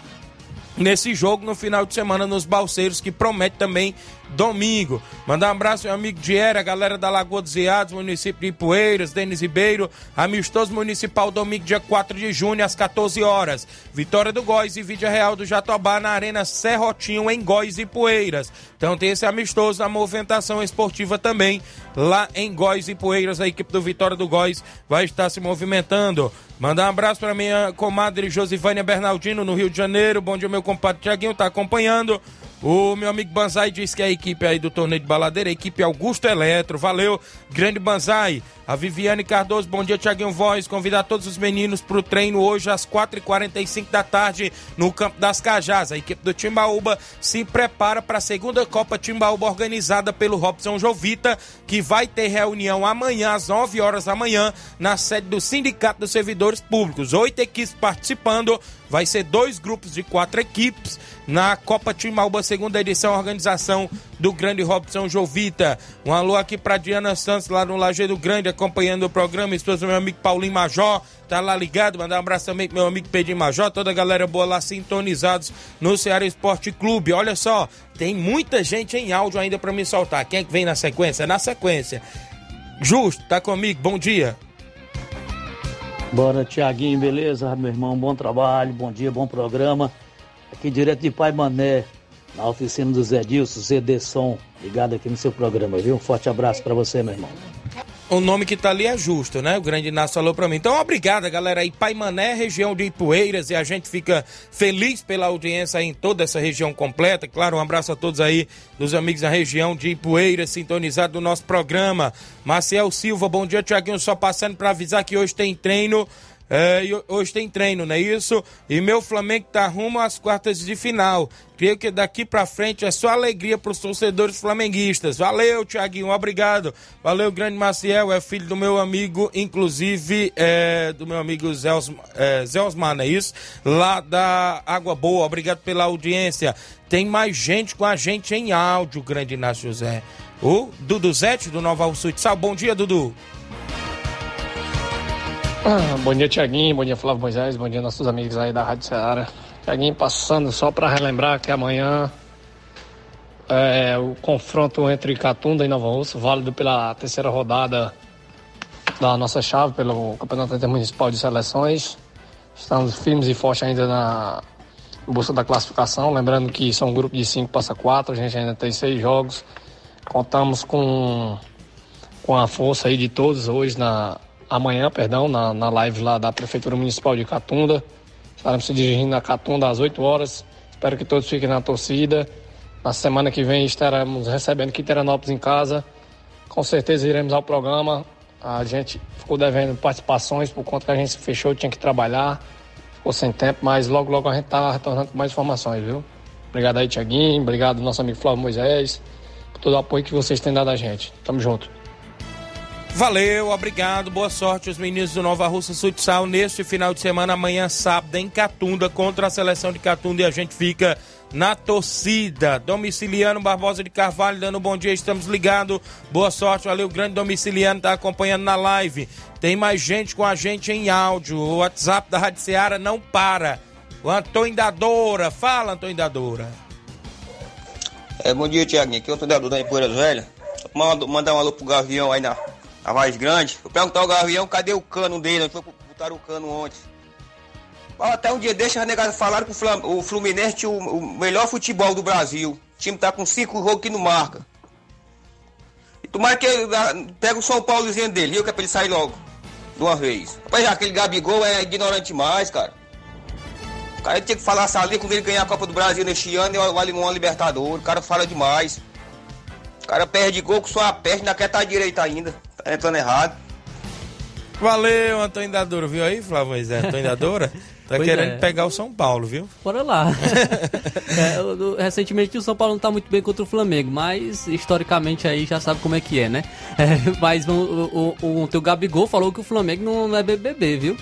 Nesse jogo no final de semana nos Balseiros, que promete também domingo. Mandar um abraço meu amigo Diera, galera da Lagoa dos Iados, município de Ipueiras, Denis Ribeiro, amistoso municipal domingo, dia 4 de junho, às 14 horas. Vitória do Góis e Vídea Real do Jatobá na Arena Serrotinho, em Góis e Poeiras. Então tem esse amistoso na movimentação esportiva também, lá em Góis e Poeiras. A equipe do Vitória do Góis vai estar se movimentando. Mandar um abraço para minha comadre Josivânia Bernardino, no Rio de Janeiro. Bom dia, meu compadre Tiaguinho, tá acompanhando. O meu amigo Banzai diz que é a equipe aí do torneio de baladeira, a equipe Augusto Eletro. Valeu, grande Banzai. A Viviane Cardoso, bom dia, Tiaguinho Voz. Convidar todos os meninos para o treino hoje às 4h45 da tarde no Campo das Cajás. A equipe do Timbaúba se prepara para a segunda Copa Timbaúba organizada pelo Robson Jovita, que vai ter reunião amanhã às 9 horas da manhã na sede do Sindicato dos Servidores Públicos. Oito equipes participando, vai ser dois grupos de quatro equipes na Copa Timbaúba, segunda edição, organização do grande Robson Jovita. Um alô aqui para Diana Santos, lá no Lajeado Grande, acompanhando o programa. Esposa meu amigo Paulinho Major, tá lá ligado. Mandar um abraço também pro meu amigo Pedrinho Major, toda a galera boa lá sintonizados no Ceará Esporte Clube. Olha só, tem muita gente em áudio ainda para me soltar. Quem é que vem na sequência? Na sequência. Justo, tá comigo, bom dia. Bora, Tiaguinho, beleza? Meu irmão, bom trabalho, bom dia, bom programa. Aqui direto de Pai Mané, na oficina do Zé Dilson, ZD Som, ligado aqui no seu programa, viu? Um forte abraço para você, meu irmão. O nome que tá ali é justo, né? O grande Inácio falou para mim. Então, obrigado, galera aí. Paimané, região de Ipueiras, e a gente fica feliz pela audiência aí em toda essa região completa. Claro, um abraço a todos aí, dos amigos da região de Ipueiras, sintonizado no nosso programa. Maciel Silva, bom dia, Tiaguinho. Só passando para avisar que hoje tem treino é, hoje tem treino, não é isso? E meu Flamengo tá rumo às quartas de final. Creio que daqui pra frente é só alegria pros torcedores flamenguistas. Valeu, Tiaguinho, obrigado. Valeu, grande Maciel, é filho do meu amigo, inclusive é, do meu amigo Zé, Osmar, é, Zé Osmar, não é isso? Lá da Água Boa, obrigado pela audiência. Tem mais gente com a gente em áudio, grande Inácio José. O Dudu Zete, do Nova Sul Sal. Bom dia, Dudu. Ah, bom dia, Tiaguinho. Bom dia, Flávio Moisés. Bom dia, nossos amigos aí da Rádio Ceará. Tiaguinho, passando só para relembrar que amanhã é o confronto entre Catunda e Nova Russa, válido pela terceira rodada da nossa chave, pelo Campeonato Intermunicipal de Seleções. Estamos firmes e fortes ainda na busca da classificação. Lembrando que são um grupo de 5 passa 4, a gente ainda tem seis jogos. Contamos com, com a força aí de todos hoje na, amanhã, perdão, na, na live lá da Prefeitura Municipal de Catunda. Estaremos se dirigindo a Catunda às 8 horas. Espero que todos fiquem na torcida. Na semana que vem estaremos recebendo Quiteranópolis em casa. Com certeza iremos ao programa. A gente ficou devendo participações por conta que a gente se fechou, tinha que trabalhar. Ficou sem tempo, mas logo, logo a gente está retornando com mais informações, viu? Obrigado aí, Tiaguinho. Obrigado, nosso amigo Flávio Moisés, por todo o apoio que vocês têm dado a gente. Tamo junto. Valeu, obrigado, boa sorte os meninos do Nova Russa Futsal neste final de semana, amanhã sábado em Catunda contra a seleção de Catunda e a gente fica na torcida. Domiciliano Barbosa de Carvalho dando um bom dia, estamos ligados. Boa sorte, valeu, grande domiciliano tá acompanhando na live. Tem mais gente com a gente em áudio. O WhatsApp da Rádio Seara não para. O Antônio Dadora, fala Antônio Dadora. É, bom dia, Tiaguinho. Aqui é o Antônio Dadora da Velha. Mandar um alô pro Gavião aí na a mais grande. Eu perguntar ao Gavião cadê o cano dele, onde foi botar o cano ontem. Até um dia deixa a negada falaram que o Fluminense o, melhor futebol do Brasil. O time tá com cinco jogos que não marca. E tomara que ele pega o São Paulozinho dele, viu? Que é pra ele sair logo. De uma vez. Rapaz, já aquele Gabigol é ignorante demais, cara. O cara tinha que falar linha quando ele ganhar a Copa do Brasil neste ano e o Alimão Libertador. O cara fala demais. O cara perde gol com sua perna, ainda quer estar tá direito ainda entrando errado. Valeu, Antônio Dadora, viu aí, Flávio Moisés? Antônio Dadora? Tá pois querendo é. pegar o São Paulo, viu? Bora lá. é, recentemente o São Paulo não tá muito bem contra o Flamengo, mas historicamente aí já sabe como é que é, né? É, mas o, o, o, o teu Gabigol falou que o Flamengo não, não é BBB, viu?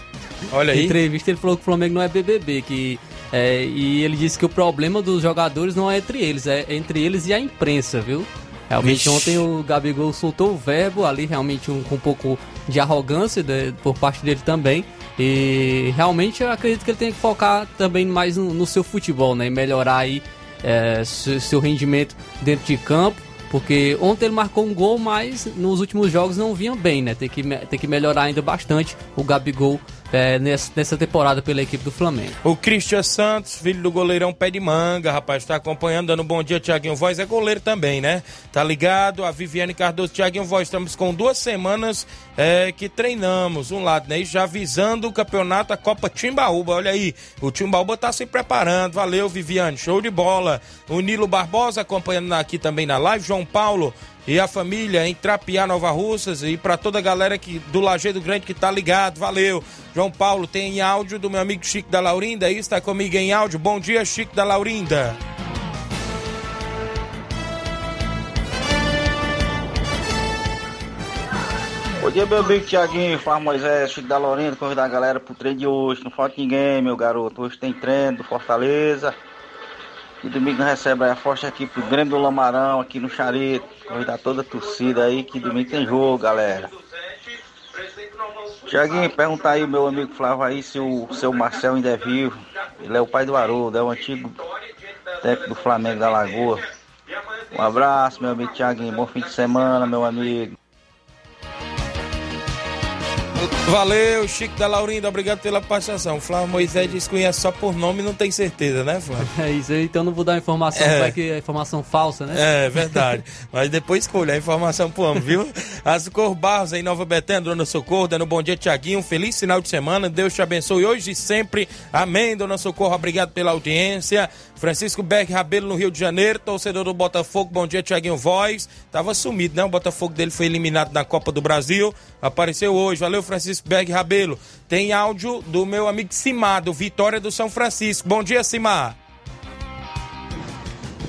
Olha aí. Em entrevista ele falou que o Flamengo não é BBB, que é, e ele disse que o problema dos jogadores não é entre eles, é entre eles e a imprensa, viu? Realmente Vixe. ontem o Gabigol soltou o verbo ali, realmente um, com um pouco de arrogância de, por parte dele também. E realmente eu acredito que ele tem que focar também mais no, no seu futebol, né? E melhorar aí é, seu, seu rendimento dentro de campo. Porque ontem ele marcou um gol, mas nos últimos jogos não vinha bem, né? Tem que, tem que melhorar ainda bastante o Gabigol é, nessa, temporada pela equipe do Flamengo. O Christian Santos, filho do goleirão Pé de Manga, rapaz, está acompanhando, dando um bom dia, Tiaguinho Voz, é goleiro também, né? Tá ligado? A Viviane Cardoso, Tiaguinho Voz, estamos com duas semanas é, que treinamos, um lado, né? E já visando o campeonato, a Copa Timbaúba, olha aí, o Timbaúba tá se preparando, valeu Viviane, show de bola. O Nilo Barbosa acompanhando aqui também na live, João Paulo, e a família em Trapiá, Nova Russas e para toda a galera que, do Lajeado Grande que tá ligado, valeu. João Paulo tem áudio do meu amigo Chico da Laurinda, aí está comigo em áudio. Bom dia, Chico da Laurinda. Bom dia, meu amigo Tiaguinho, Far Moisés, Chico da Laurinda, convidar a galera pro treino de hoje. Não falta ninguém, meu garoto. Hoje tem treino do Fortaleza. E domingo recebe a forte aqui pro Grêmio do Lamarão, aqui no Charito. Convidar toda a torcida aí, que domingo tem jogo, galera. Tiaguinho, perguntar aí o meu amigo Flávio aí se o seu Marcel ainda é vivo. Ele é o pai do Haroldo, é o antigo técnico do Flamengo da Lagoa. Um abraço, meu amigo Tiaguinho. Bom fim de semana, meu amigo. Valeu, Chico da Laurinda, obrigado pela participação. Flávio Moisés diz que conhece só por nome não tem certeza, né, Flávio? É isso aí, então não vou dar informação, É. que é informação falsa, né? É, verdade. Mas depois escolha a informação pro homem, viu? A Socorro Barros em Nova Betânia, Dona Socorro, dando bom dia, Tiaguinho. Um feliz final de semana. Deus te abençoe hoje e sempre. Amém, Dona Socorro. Obrigado pela audiência. Francisco Beck Rabelo no Rio de Janeiro, torcedor do Botafogo. Bom dia, Tiaguinho Voz. Tava sumido, né? O Botafogo dele foi eliminado na Copa do Brasil. Apareceu hoje. Valeu, Francisco Beck Rabelo. Tem áudio do meu amigo Simar, do Vitória do São Francisco. Bom dia, Simar.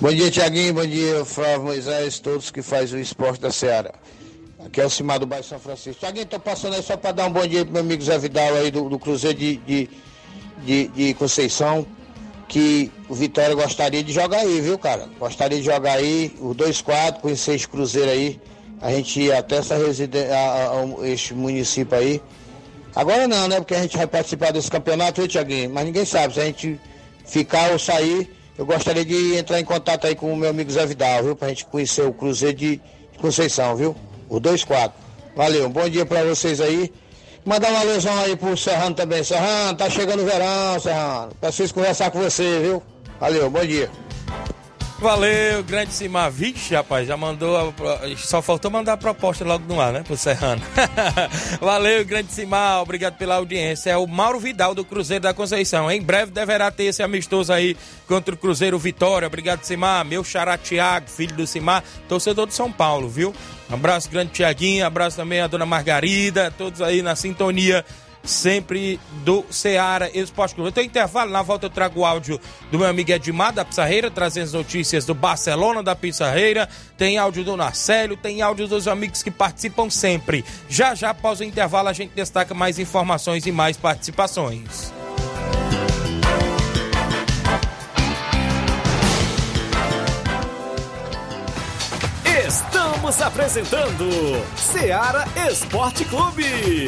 Bom dia, Tiaguinho. Bom dia, Flávio Moisés, todos que fazem o esporte da Seara. Aqui é o Cimar do bairro São Francisco. Tiaguinho, tô passando aí só para dar um bom dia pro meu amigo Zé Vidal aí do, do Cruzeiro de, de, de, de Conceição, que o Vitória gostaria de jogar aí, viu, cara? Gostaria de jogar aí, os dois quadros, conhecer esse Cruzeiro aí. A gente ia até essa residen- este município aí. Agora não, né? Porque a gente vai participar desse campeonato, viu, Tiaguinho? Mas ninguém sabe. Se a gente ficar ou sair, eu gostaria de entrar em contato aí com o meu amigo Zé Vidal, viu? Pra gente conhecer o Cruzeiro de Conceição, viu? O 2-4. Valeu, bom dia pra vocês aí. Mandar uma alusão aí pro Serrano também. Serrano, tá chegando o verão, Serrano. Preciso conversar com você, viu? Valeu, bom dia. Valeu, grande Simar. Vixe, rapaz, já mandou. a Só faltou mandar a proposta logo no ar, né? Pro Serrano. Valeu, grande Simar. Obrigado pela audiência. É o Mauro Vidal do Cruzeiro da Conceição. Em breve deverá ter esse amistoso aí contra o Cruzeiro Vitória. Obrigado, Simar. Meu xará Tiago, filho do Simar, torcedor de São Paulo, viu? Um abraço, grande Tiaguinho. Abraço também a dona Margarida. Todos aí na sintonia sempre do Ceará Esporte Clube. Tenho intervalo, na volta eu trago o áudio do meu amigo Edmar da Pissarreira, trazendo as notícias do Barcelona da Pissarreira, tem áudio do Narcélio, tem áudio dos amigos que participam sempre. Já já, após o intervalo, a gente destaca mais informações e mais participações. Estamos apresentando Seara Esporte Clube.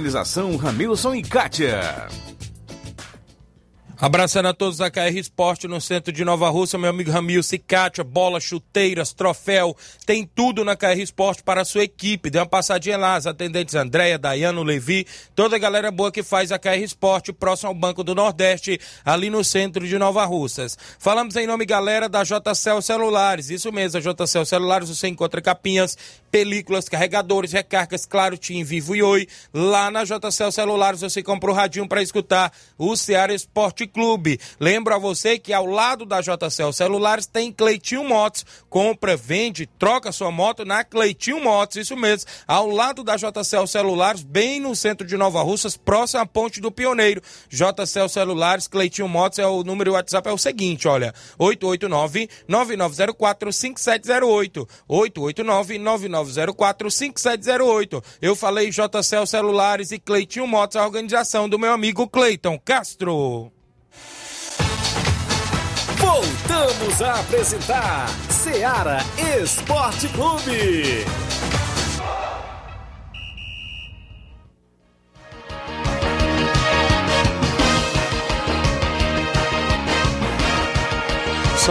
Ramilson e Kátia. Abraçando a todos da KR Esporte no centro de Nova Rússia, meu amigo Ramil, Cicatia, bola, chuteiras, troféu, tem tudo na KR Esporte para a sua equipe. Dê uma passadinha lá, as atendentes Andréia, Dayano, Levi, toda a galera boa que faz a KR Esporte, próximo ao Banco do Nordeste, ali no centro de Nova Russas. Falamos em nome, galera, da JCL Celulares, isso mesmo, a JCL Celulares, você encontra capinhas, películas, carregadores, recargas, claro, Tim, Vivo e Oi. Lá na JCL Celulares você compra o radinho para escutar o Ceará Esporte Clube. Lembro a você que ao lado da JCL Celulares tem Cleitinho Motos. Compra, vende, troca sua moto na Cleitinho Motos, isso mesmo. Ao lado da JCL Celulares, bem no centro de Nova Russas, próximo à Ponte do Pioneiro. JCL Celulares, Cleitinho Motos, é o número WhatsApp é o seguinte, olha, 889-9904-5708. 889-9904-5708. Eu falei JCL Celulares e Cleitinho Motos, a organização do meu amigo Cleiton Castro. Voltamos a apresentar Seara Esporte Clube.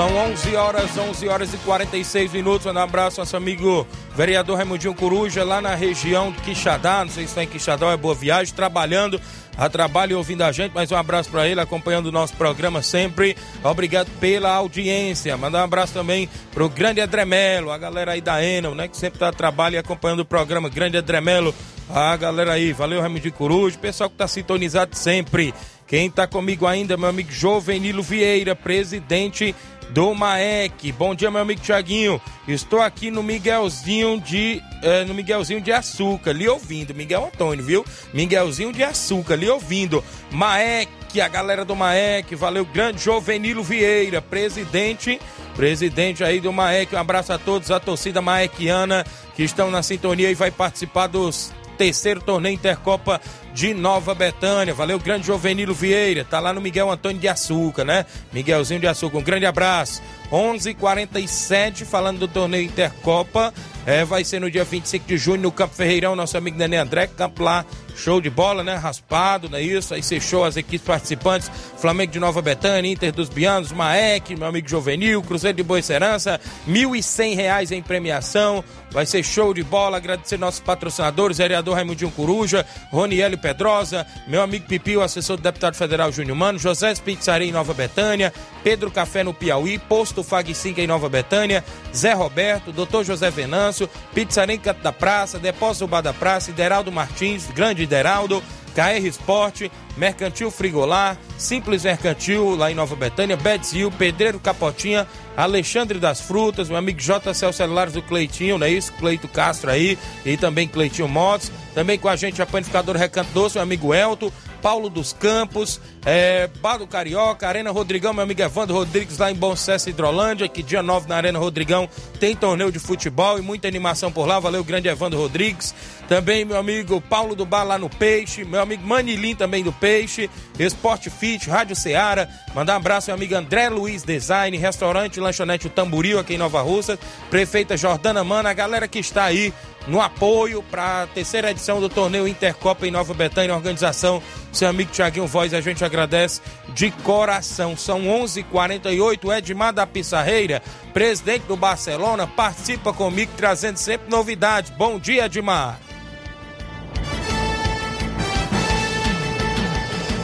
São 11 horas, 11 horas e 46 minutos. Um abraço nosso amigo vereador Raimundinho Coruja, lá na região de Quixadá. Não sei se está em Quixadá ou é Boa Viagem, trabalhando, a trabalho e ouvindo a gente. Mas um abraço para ele, acompanhando o nosso programa sempre. Obrigado pela audiência. Mandar um abraço também pro grande Adremelo, a galera aí da Enel, né? Que sempre tá trabalhando e acompanhando o programa. Grande Adremelo, a galera aí. Valeu, Raimundinho Coruja. Pessoal que tá sintonizado sempre. Quem tá comigo ainda, meu amigo Jovenilo Vieira, presidente do Maek. Bom dia, meu amigo Tiaguinho. Estou aqui no Miguelzinho de eh, no Miguelzinho de Açúcar, lhe ouvindo. Miguel Antônio, viu? Miguelzinho de Açúcar, lhe ouvindo. Maek a galera do Maek, valeu, grande Jovenilo Vieira, presidente, presidente aí do Maek, um abraço a todos, a torcida maekiana que estão na sintonia e vai participar dos terceiro torneio Intercopa de Nova Betânia. Valeu, grande Jovenilo Vieira. Tá lá no Miguel Antônio de Açúcar, né? Miguelzinho de Açúcar. Um grande abraço. 11:47 falando do torneio Intercopa. É, vai ser no dia 25 de junho no Campo Ferreirão, nosso amigo Nenê André, campo lá Show de bola, né? Raspado, não é isso? Aí fechou as equipes participantes: Flamengo de Nova Betânia, Inter dos Bianos, Maek, meu amigo Juvenil, Cruzeiro de Boa Serança, R$ 1.100 em premiação. Vai ser show de bola. Agradecer nossos patrocinadores, vereador Raimundinho Coruja, Roniel Pedrosa, meu amigo Pipi, o assessor do deputado federal Júnior Mano, José Pizzaria em Nova Betânia, Pedro Café no Piauí, Posto Fag 5 em Nova Betânia, Zé Roberto, Doutor José Venâncio, Pizzaria em Canto da Praça, Depósito Bar da Praça, Ideraldo Martins, Grande Ideraldo, KR Esporte, Mercantil Frigolar, Simples Mercantil lá em Nova Betânia, Bedzil, Pedreiro Capotinha, Alexandre das Frutas, meu amigo JCL Celulares do Cleitinho, não é isso? Cleito Castro aí e também Cleitinho Motos. Também com a gente a panificadora Recanto Doce, meu amigo Elton, Paulo dos Campos, é, Bado Carioca, Arena Rodrigão, meu amigo Evandro Rodrigues lá em Bom Sucesso, Hidrolândia, que dia 9 na Arena Rodrigão tem torneio de futebol e muita animação por lá. Valeu, grande Evandro Rodrigues. Também meu amigo Paulo do Bar lá no Peixe, meu amigo Manilim também do Peixe, Esporte Fit, Rádio Ceará. Mandar um abraço meu amigo André Luiz Design, Restaurante Lanchonete Tamburil aqui em Nova Russa, Prefeita Jordana Mana, a galera que está aí no apoio para a terceira edição do torneio Intercopa em Nova Betânia, organização seu amigo Tiaguinho Voz, a gente agradece de coração. São 11:48 h 48 Edmar da Pissarreira, presidente do Barcelona, participa comigo trazendo sempre novidades. Bom dia, Edmar.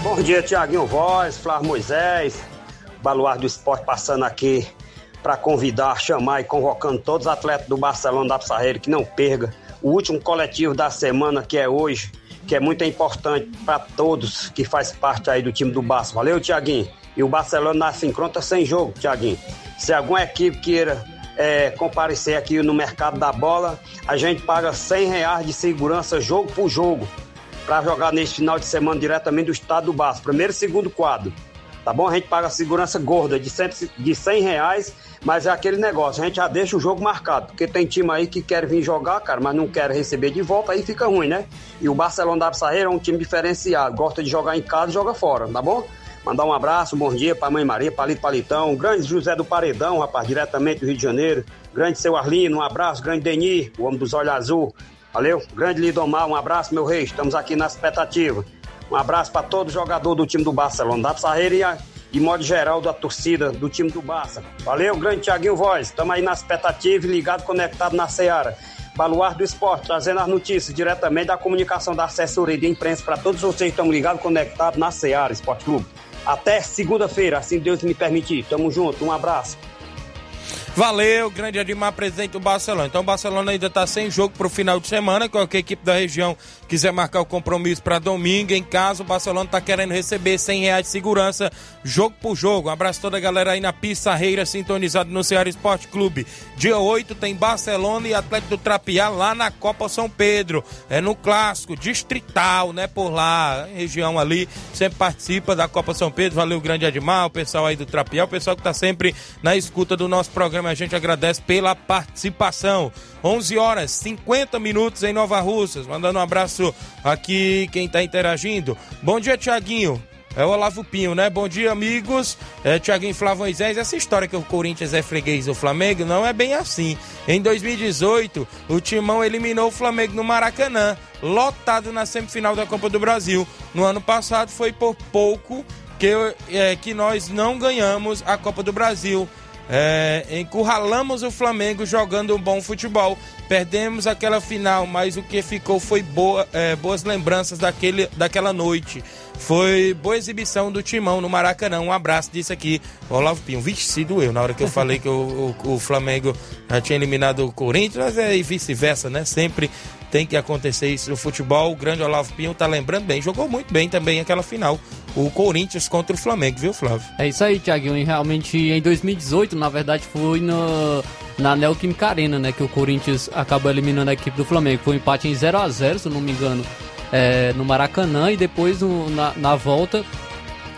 Bom dia, Tiaguinho Voz, Flávio Moisés, Baluar do Esporte passando aqui para convidar, chamar e convocando todos os atletas do Barcelona da Pissarreira que não perca o último coletivo da semana que é hoje, que é muito importante para todos que faz parte aí do time do Barça. Valeu, Tiaguinho. E o Barcelona se encontra sem jogo, Tiaguinho. Se alguma equipe queira é, comparecer aqui no mercado da bola, a gente paga 100 reais de segurança jogo por jogo para jogar neste final de semana diretamente do estado do Barça, primeiro e segundo quadro. Tá bom? A gente paga segurança gorda de 100, de 100 reais, mas é aquele negócio, a gente já deixa o jogo marcado, porque tem time aí que quer vir jogar, cara, mas não quer receber de volta, aí fica ruim, né? E o Barcelona da Pissarreira é um time diferenciado, gosta de jogar em casa e joga fora, tá bom? Mandar um abraço, um bom dia pra Mãe Maria, Palito Palitão, grande José do Paredão, rapaz, diretamente do Rio de Janeiro, grande seu Arlino, um abraço, grande Deni, o homem dos olhos azul, valeu? Grande Lidomar, um abraço, meu rei, estamos aqui na expectativa. Um abraço para todo jogador do time do Barcelona, da Pissarreira e, modo geral, da torcida do time do Barça. Valeu, grande Tiaguinho Voz. Estamos aí na expectativa e ligado, conectado na Seara. Baluar do Esporte, trazendo as notícias diretamente da comunicação da assessoria de imprensa para todos vocês que estão ligados, conectados na Seara Esporte Clube. Até segunda-feira, assim Deus me permitir. Tamo junto, um abraço. Valeu, grande Edmar, presidente do Barcelona. Então o Barcelona ainda está sem jogo para o final de semana. Qualquer equipe da região quiser marcar o compromisso para domingo, em casa, o Barcelona está querendo receber 100 reais de segurança, jogo por jogo. Um abraço toda a galera aí na Pissarreira, sintonizado no Ceará Esporte Clube. Dia 8 tem Barcelona e Atlético do Trapiá lá na Copa São Pedro. É no clássico, distrital, né? Por lá, região ali, sempre participa da Copa São Pedro. Valeu, grande Edmar, o pessoal aí do Trapiá, o pessoal que está sempre na escuta do nosso programa a gente agradece pela participação. 11 horas 50 minutos em Nova Russas. Mandando um abraço aqui quem está interagindo. Bom dia, Tiaguinho. É o Olavo Pinho, né? Bom dia, amigos. É, Tiaguinho Flávio Moisés, essa história que o Corinthians é freguês do Flamengo não é bem assim. Em 2018, o Timão eliminou o Flamengo no Maracanã, lotado na semifinal da Copa do Brasil. No ano passado foi por pouco que, é, que nós não ganhamos a Copa do Brasil. É, encurralamos o Flamengo jogando um bom futebol. Perdemos aquela final, mas o que ficou foi boa, é, boas lembranças daquele, daquela noite. Foi boa exibição do Timão no Maracanã. Um abraço disso aqui, Olavo Pinho. Vixe, se doeu na hora que eu falei que o, o, o Flamengo já tinha eliminado o Corinthians, é vice-versa, né? Sempre tem que acontecer isso no futebol. O grande Olavo Pinho tá lembrando bem, jogou muito bem também aquela final. O Corinthians contra o Flamengo, viu, Flávio? É isso aí, Thiaguinho. E realmente em 2018, na verdade, foi no, na Neoquímica Arena, né? Que o Corinthians acabou eliminando a equipe do Flamengo. Foi um empate em 0 a 0 se não me engano, é, no Maracanã. E depois na, na volta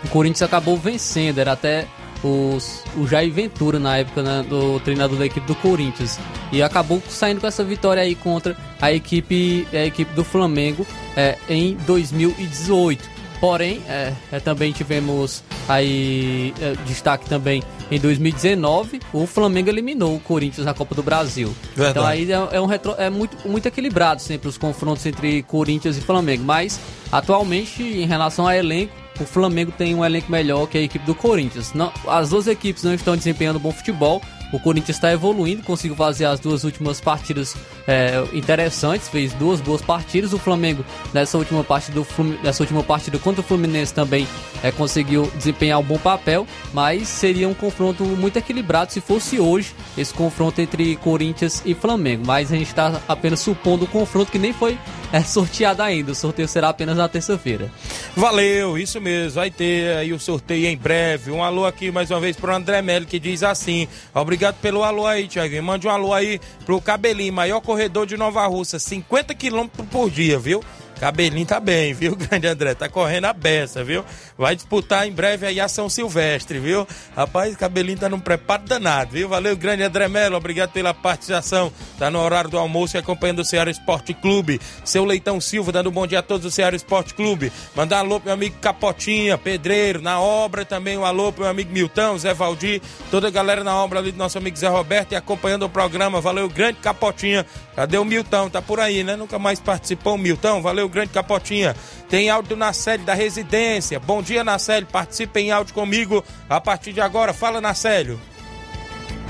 o Corinthians acabou vencendo, era até os, o Jair Ventura na época né, do treinador da equipe do Corinthians e acabou saindo com essa vitória aí contra a equipe a equipe do Flamengo é, em 2018 porém é, é, também tivemos aí é, destaque também em 2019 o Flamengo eliminou o Corinthians na Copa do Brasil Verdade. então aí é, é um retro, é muito, muito equilibrado sempre os confrontos entre Corinthians e Flamengo mas atualmente em relação a elenco o Flamengo tem um elenco melhor que a equipe do Corinthians. Não, as duas equipes não estão desempenhando bom futebol. O Corinthians está evoluindo, conseguiu fazer as duas últimas partidas é, interessantes, fez duas boas partidas. O Flamengo nessa última parte do nessa última partida contra o Fluminense também é, conseguiu desempenhar um bom papel, mas seria um confronto muito equilibrado se fosse hoje esse confronto entre Corinthians e Flamengo. Mas a gente está apenas supondo o confronto que nem foi é, sorteado ainda. O sorteio será apenas na terça-feira. Valeu, isso mesmo. Vai ter aí o sorteio em breve. Um alô aqui mais uma vez para o André Melo que diz assim: Obrigado pelo alô aí, Tiaguinho. Mande um alô aí pro Cabelinho, maior corredor de Nova Russa, 50 quilômetros por dia, viu? Cabelinho tá bem, viu, grande André? Tá correndo a beça, viu? Vai disputar em breve aí a São Silvestre, viu? Rapaz, Cabelinho tá num preparo danado, viu? Valeu, grande André Melo, obrigado pela participação. Tá no horário do almoço e acompanhando o Ceará Esporte Clube. Seu Leitão Silva dando um bom dia a todos do Ceará Esporte Clube. Mandar alô pro meu amigo Capotinha, pedreiro, na obra também um alô pro meu amigo Milton, Zé Valdir, toda a galera na obra ali do nosso amigo Zé Roberto e acompanhando o programa. Valeu, grande Capotinha. Cadê o Milton? Tá por aí, né? Nunca mais participou o Milton. Valeu, grande Capotinha. Tem áudio na série da residência. Bom dia, Nacélio. Participe em áudio comigo a partir de agora. Fala, Nacélio.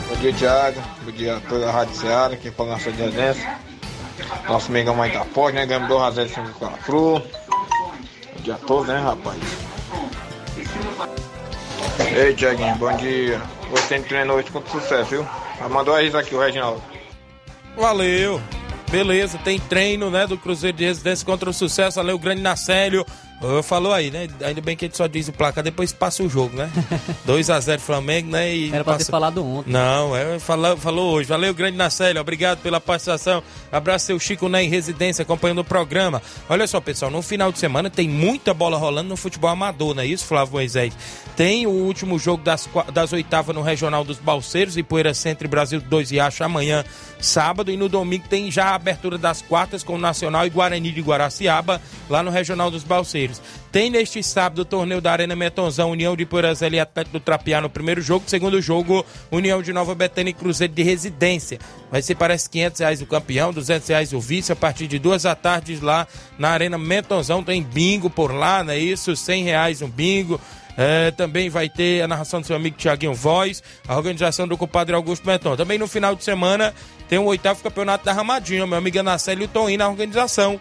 Bom dia, Thiago. Bom dia a toda a Rádio Seara, aqui para nossa residência. Nosso Mengão mais tá forte, né? Ganhamos 2 a 0 de Santa Cruz. Bom dia a todos, né, rapaz? Ei, Tiaguinho, bom dia. Você treinou hoje com sucesso, viu? Mandou a risa aqui, o Reginaldo. Valeu. Beleza, tem treino, né, do Cruzeiro de Residência contra o Sucesso, valeu, grande Nacélio. Falou aí, né? Ainda bem que ele só diz o placar, depois passa o jogo, né? 2x0 Flamengo, né? E Era pra passa... ter falado ontem. Não, é, falou, falou hoje. Valeu, grande Nacélio, obrigado pela participação. Abraço seu Chico né, em residência, acompanhando o programa. Olha só, pessoal, no final de semana tem muita bola rolando no futebol amador, não é isso, Flávio Moisés? Tem o último jogo das, das oitavas no Regional dos Balseiros e Poeira Centro e Brasil 2 e Acho amanhã, sábado. E no domingo tem já a abertura das quartas com o Nacional e Guarani de Guaraciaba, lá no Regional dos Balseiros. Tem neste sábado o torneio da Arena Metonzão, União de Porazela e Atlético do Trapiá no primeiro jogo. Segundo jogo, União de Nova Betânia e Cruzeiro de Residência. Vai ser, parece, 500 reais o campeão, 200 reais o vice. A partir de duas da tarde lá na Arena Metonzão tem bingo por lá, não é isso? 100 reais um bingo. É, também vai ter a narração do seu amigo Tiaguinho Voz, a organização do compadre Augusto Meton. Também no final de semana tem o oitavo campeonato da Ramadinha, meu amigo Anacélio Toim na organização.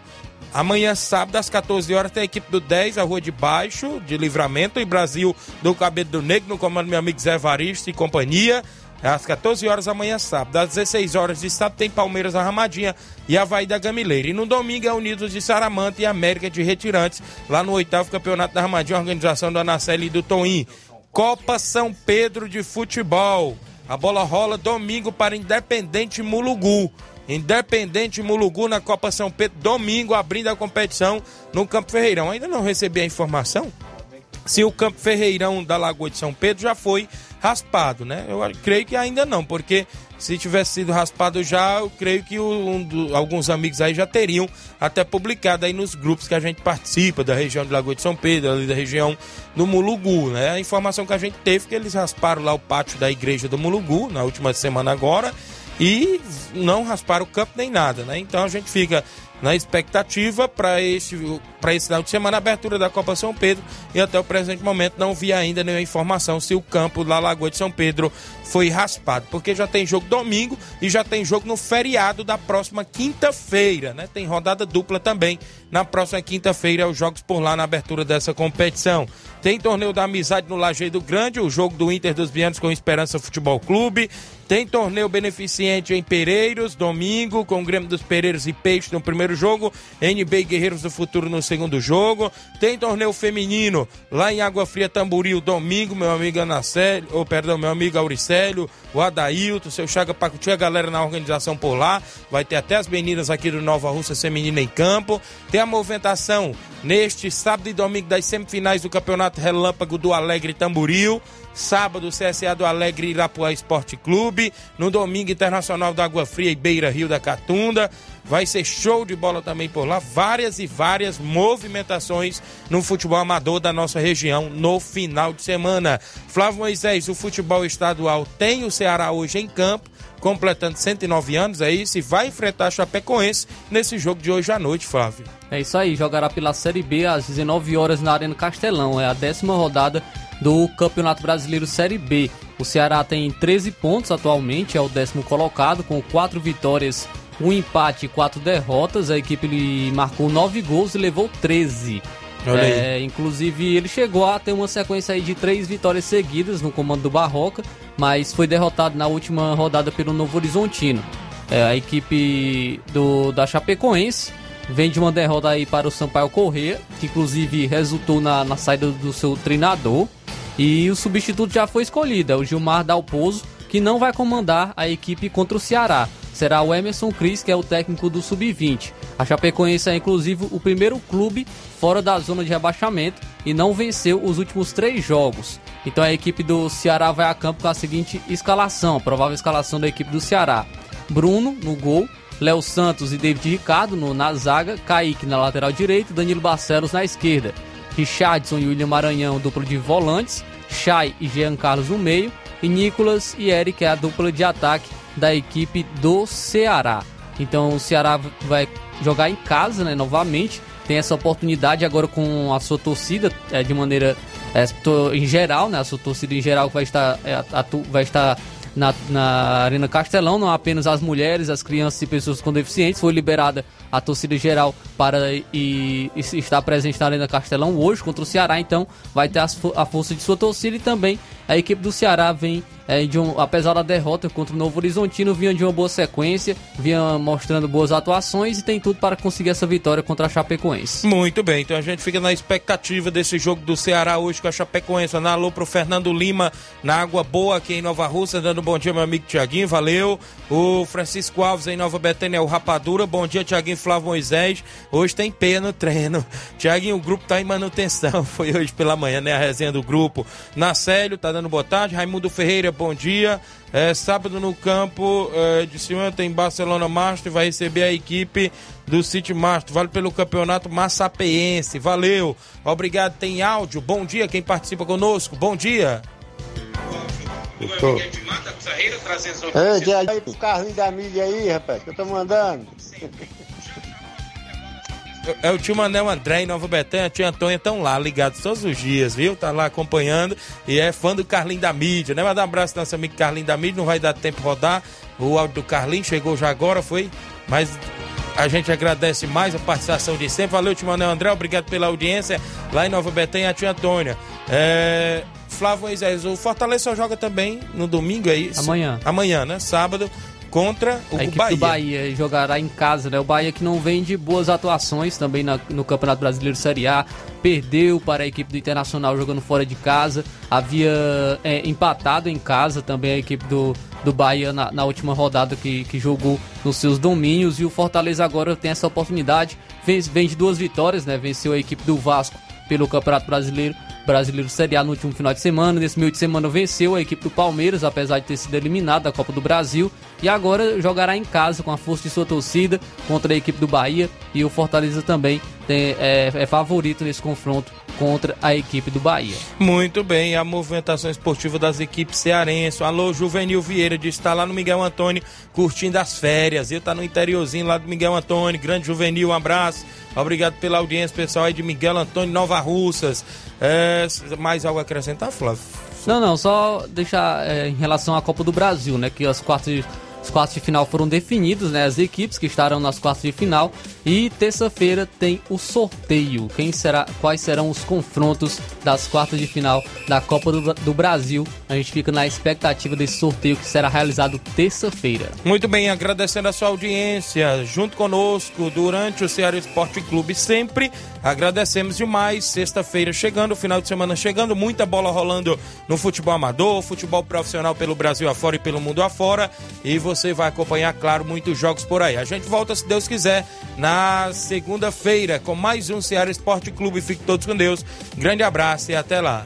Amanhã, sábado, às 14 horas, tem a equipe do 10, a Rua de Baixo, de Livramento, em Brasil, do Cabelo do Negro, no comando do meu amigo Zé Varisto e companhia. Às 14 horas amanhã, sábado. Às 16 horas de sábado, tem Palmeiras na Ramadinha e Havaí da Gamileira. E no domingo é Unidos de Saramanta e América de Retirantes, lá no oitavo campeonato da Ramadinha, organização do Anaceli e do Toim. Copa São Pedro de Futebol. A bola rola domingo para Independente Mulugu. Independente Mulugu na Copa São Pedro, domingo, abrindo a competição no Campo Ferreirão. Ainda não recebi a informação se o Campo Ferreirão da Lagoa de São Pedro já foi raspado, né? Eu creio que ainda não, porque se tivesse sido raspado já, eu creio que um do, alguns amigos aí já teriam até publicado aí nos grupos que a gente participa, da região de Lagoa de São Pedro, ali da região do Mulugu, né? A informação que a gente teve é que eles rasparam lá o pátio da igreja do Mulugu na última semana agora e não rasparam o campo nem nada, né? Então a gente fica na expectativa para para esse final de semana, a abertura da Copa São Pedro. E até o presente momento não vi ainda nenhuma informação se o campo da Lagoa de São Pedro foi raspado. Porque já tem jogo domingo e já tem jogo no feriado da próxima quinta-feira, né? Tem rodada dupla também na próxima quinta-feira, os jogos por lá na abertura dessa competição. Tem torneio da amizade no Lajeado Grande, o jogo do Inter dos Bianos com Esperança Futebol Clube. Tem torneio beneficente em Pereiros, domingo, com o Grêmio dos Pereiros e Peixe no primeiro jogo, NB Guerreiros do Futuro no segundo jogo. Tem torneio feminino lá em Água Fria Tamboril, domingo, meu amigo Anacélio, ou perdão, meu amigo Auricélio, o Adailton, seu Chaga Pacuti, a galera na organização por lá. Vai ter até as meninas aqui do Nova Rússia Feminina em campo. Tem a movimentação neste sábado e domingo das semifinais do Campeonato Relâmpago do Alegre Tamboril. Sábado, CSA do Alegre Irapuá Esporte Clube. No domingo, Internacional da Água Fria e Beira Rio da Catunda. Vai ser show de bola também por lá. Várias e várias movimentações no futebol amador da nossa região no final de semana. Flávio Moisés, o futebol estadual tem o Ceará hoje em campo completando 109 anos, é isso, e vai enfrentar a Chapecoense nesse jogo de hoje à noite, Flávio. É isso aí, jogará pela Série B às 19 horas na Arena Castelão, é a décima rodada do Campeonato Brasileiro Série B. O Ceará tem 13 pontos atualmente, é o décimo colocado, com 4 vitórias, um empate e 4 derrotas. A equipe marcou 9 gols e levou 13. É, inclusive, ele chegou a ter uma sequência aí de três vitórias seguidas no comando do Barroca, mas foi derrotado na última rodada pelo Novo Horizontino. É, a equipe do, da Chapecoense vem de uma derrota aí para o Sampaio Corrêa, que inclusive resultou na, na saída do seu treinador. E o substituto já foi escolhido, é o Gilmar Dalpozo, que não vai comandar a equipe contra o Ceará. Será o Emerson Cris, que é o técnico do Sub-20. A Chapecoense é inclusive o primeiro clube fora da zona de rebaixamento e não venceu os últimos três jogos. Então a equipe do Ceará vai a campo com a seguinte escalação, a provável escalação da equipe do Ceará. Bruno no gol, Léo Santos e David Ricardo no, na zaga, Kaique na lateral direita, Danilo Barcelos na esquerda. Richardson e William Maranhão, dupla de volantes, Chay e Jean Carlos no meio, e Nicolas e Eric é a dupla de ataque da equipe do Ceará. Então o Ceará vai jogar em casa, né, novamente. Tem essa oportunidade agora com a sua torcida é, de maneira é, em geral, né, a sua torcida em geral vai estar, é, atu, vai estar na, na Arena Castelão, não apenas as mulheres, as crianças e pessoas com deficientes. Foi liberada a torcida geral para e, e estar presente na Arena Castelão hoje contra o Ceará, então vai ter a força de sua torcida e também a equipe do Ceará vem é, de um, apesar da derrota contra o Novo Horizontino, vinha de uma boa sequência, vinha mostrando boas atuações e tem tudo para conseguir essa vitória contra a Chapecoense. Muito bem, então a gente fica na expectativa desse jogo do Ceará hoje com a Chapecoense. Na alô pro Fernando Lima, na Água Boa aqui em Nova Rússia, dando um bom dia meu amigo Tiaguinho, valeu. O Francisco Alves em Nova Betânia, o Rapadura, bom dia Tiaguinho Flávio Moisés. Hoje tem pé no treino. Tiaguinho, o grupo tá em manutenção, foi hoje pela manhã, né, a resenha do grupo. Nacélio tá dando boa tarde, Raimundo Ferreira, bom dia. É, sábado no campo é, de cima tem Barcelona Master, vai receber a equipe do City Master. Vale pelo campeonato massapeense. Valeu. Obrigado. Tem áudio. Bom dia quem participa conosco. Bom dia. Tô... Ei, aí pro carrinho da mídia aí, rapaz, que eu tô mandando. É o tio Manel André em Nova Betânia, a tia Antônia estão lá ligados todos os dias, viu? Tá lá acompanhando e é fã do Carlinho da mídia, né? Manda um abraço pro nosso amigo Carlinho da mídia, não vai dar tempo rodar. O áudio do Carlinho chegou já agora, foi? Mas a gente agradece mais a participação de sempre. Valeu, tio Manel André, obrigado pela audiência lá em Nova Betânia, a tia Antônia. É... Flávio Moisés, o Fortaleza só joga também no domingo, é isso? Amanhã. Amanhã, né? Sábado contra o a equipe Bahia. do Bahia jogará em casa, né? O Bahia que não vem de boas atuações também na, no Campeonato Brasileiro Série A, perdeu para a equipe do Internacional jogando fora de casa, havia é, empatado em casa também a equipe do, do Bahia na, na, última rodada que, que jogou nos seus domínios e o Fortaleza agora tem essa oportunidade, vem, vem de duas vitórias, né? Venceu a equipe do Vasco pelo Campeonato Brasileiro Brasileiro Série A no último final de semana. Nesse meio de semana venceu a equipe do Palmeiras, apesar de ter sido eliminado da Copa do Brasil. E agora jogará em casa com a força de sua torcida contra a equipe do Bahia. E o Fortaleza também tem, é, é favorito nesse confronto contra a equipe do Bahia. Muito bem, a movimentação esportiva das equipes cearenses. Alô, Juvenil Vieira, de estar lá no Miguel Antônio, curtindo as férias. Ele tá no interiorzinho lá do Miguel Antônio. Grande Juvenil, um abraço. Obrigado pela audiência, pessoal aí de Miguel Antônio Nova Russas. É, mais algo a acrescentar, Flávio? Não, não, só deixar é, em relação à Copa do Brasil, né? Que as quartas Os quartos de final foram definidos, né? As equipes que estarão nas quartas de final. E terça-feira tem o sorteio. Quem será, quais serão os confrontos das quartas de final da Copa do, do Brasil? A gente fica na expectativa desse sorteio que será realizado terça-feira. Muito bem, agradecendo a sua audiência junto conosco durante o Ceará Esporte Clube sempre. Agradecemos demais. Sexta-feira chegando, final de semana chegando, muita bola rolando no futebol amador, futebol profissional pelo Brasil afora e pelo mundo afora. E você vai acompanhar, claro, muitos jogos por aí. A gente volta, se Deus quiser, na segunda-feira com mais um Ceará Esporte Clube. Fiquem todos com Deus. Grande abraço e até lá.